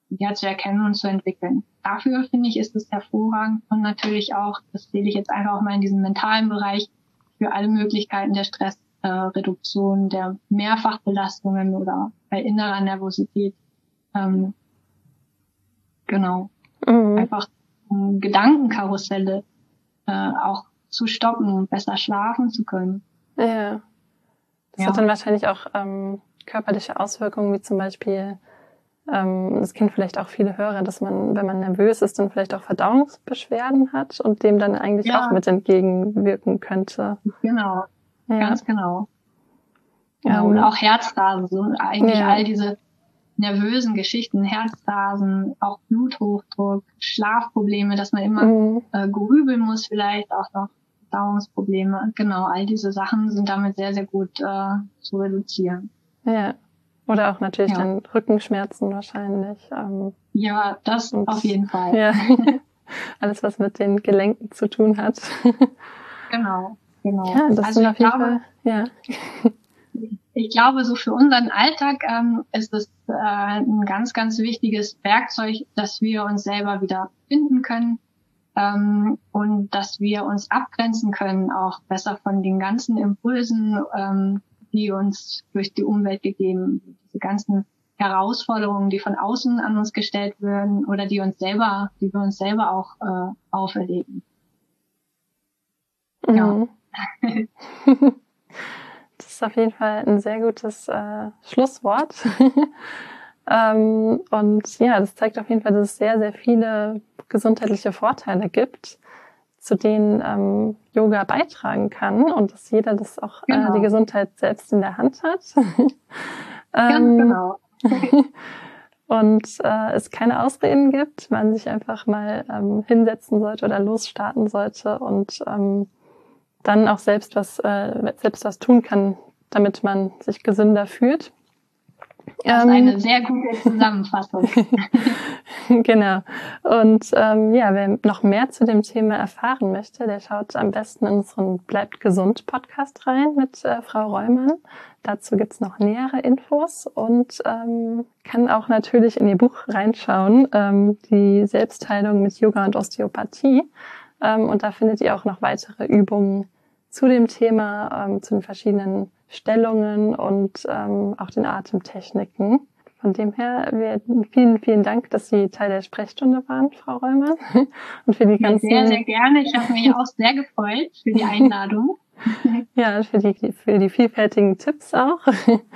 ja, zu erkennen und zu entwickeln. Dafür finde ich, ist es hervorragend und natürlich auch, das sehe ich jetzt einfach auch mal in diesem mentalen Bereich, für alle Möglichkeiten der Stressreduktion, äh, der Mehrfachbelastungen oder bei innerer Nervosität. Ähm, genau. Mhm. Einfach um Gedankenkarusselle äh, auch zu stoppen, besser schlafen zu können. Ja. Das ja. hat dann wahrscheinlich auch ähm, körperliche Auswirkungen, wie zum Beispiel, ähm, das kennen vielleicht auch viele Hörer, dass man, wenn man nervös ist, dann vielleicht auch Verdauungsbeschwerden hat und dem dann eigentlich ja. auch mit entgegenwirken könnte. Genau, ja. ganz genau. Ja, ähm, und auch Herzrasen, so eigentlich all diese nervösen Geschichten, Herzrasen, auch Bluthochdruck, Schlafprobleme, dass man immer mhm. äh, grübeln muss, vielleicht auch noch Verdauungsprobleme. Genau, all diese Sachen sind damit sehr, sehr gut äh, zu reduzieren. Ja. Oder auch natürlich ja. dann Rückenschmerzen wahrscheinlich. Ähm, ja, das auf jeden Fall. Ja. Alles, was mit den Gelenken zu tun hat. genau, genau. Ja, das also sind auf jeden glaube, Fall, ja ich glaube, so für unseren Alltag ähm, ist es äh, ein ganz, ganz wichtiges Werkzeug, dass wir uns selber wieder finden können ähm, und dass wir uns abgrenzen können, auch besser von den ganzen Impulsen, ähm, die uns durch die Umwelt gegeben, diese ganzen Herausforderungen, die von außen an uns gestellt werden oder die uns selber, die wir uns selber auch äh, auferlegen. Mhm. Ja. Das ist auf jeden Fall ein sehr gutes äh, Schlusswort. ähm, und ja, das zeigt auf jeden Fall, dass es sehr, sehr viele gesundheitliche Vorteile gibt, zu denen ähm, Yoga beitragen kann und dass jeder das auch äh, genau. äh, die Gesundheit selbst in der Hand hat. ähm, genau. und äh, es keine Ausreden gibt, man sich einfach mal ähm, hinsetzen sollte oder losstarten sollte und ähm, dann auch selbst was, äh, selbst was tun kann, damit man sich gesünder fühlt. Das ist eine ähm, sehr gute Zusammenfassung. genau. Und ähm, ja, wer noch mehr zu dem Thema erfahren möchte, der schaut am besten in unseren Bleibt gesund Podcast rein mit äh, Frau Reumann. Dazu gibt's noch nähere Infos und ähm, kann auch natürlich in ihr Buch reinschauen, ähm, die Selbstheilung mit Yoga und Osteopathie. Ähm, und da findet ihr auch noch weitere Übungen zu dem Thema, ähm, zu den verschiedenen Stellungen und ähm, auch den Atemtechniken. Von dem her, vielen, vielen Dank, dass Sie Teil der Sprechstunde waren, Frau Räumer. Und für die ganzen. Sehr, sehr gerne. Ich habe mich auch sehr gefreut für die Einladung. ja, für die, für die vielfältigen Tipps auch.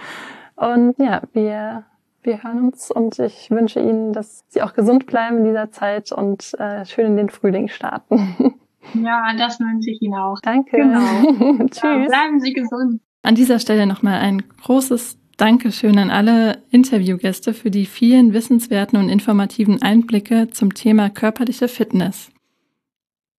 Und ja, wir, wir hören uns und ich wünsche Ihnen, dass Sie auch gesund bleiben in dieser Zeit und äh, schön in den Frühling starten. Ja, das wünsche ich Ihnen auch. Danke. Genau. Tschüss. Ja, bleiben Sie gesund. An dieser Stelle nochmal ein großes Dankeschön an alle Interviewgäste für die vielen wissenswerten und informativen Einblicke zum Thema körperliche Fitness.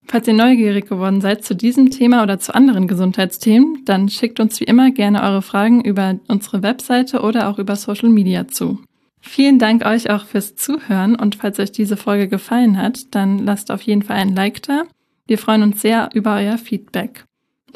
Falls ihr neugierig geworden seid zu diesem Thema oder zu anderen Gesundheitsthemen, dann schickt uns wie immer gerne eure Fragen über unsere Webseite oder auch über Social Media zu. Vielen Dank euch auch fürs Zuhören und falls euch diese Folge gefallen hat, dann lasst auf jeden Fall ein Like da wir freuen uns sehr über euer Feedback.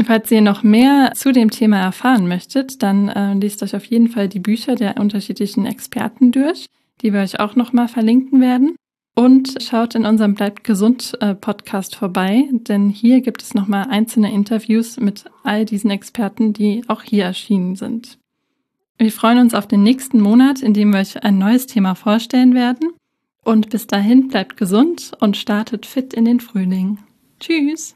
Falls ihr noch mehr zu dem Thema erfahren möchtet, dann äh, lest euch auf jeden Fall die Bücher der unterschiedlichen Experten durch, die wir euch auch nochmal verlinken werden. Und schaut in unserem Bleibt gesund äh, Podcast vorbei, denn hier gibt es nochmal einzelne Interviews mit all diesen Experten, die auch hier erschienen sind. Wir freuen uns auf den nächsten Monat, in dem wir euch ein neues Thema vorstellen werden. Und bis dahin bleibt gesund und startet fit in den Frühling. Tschüss.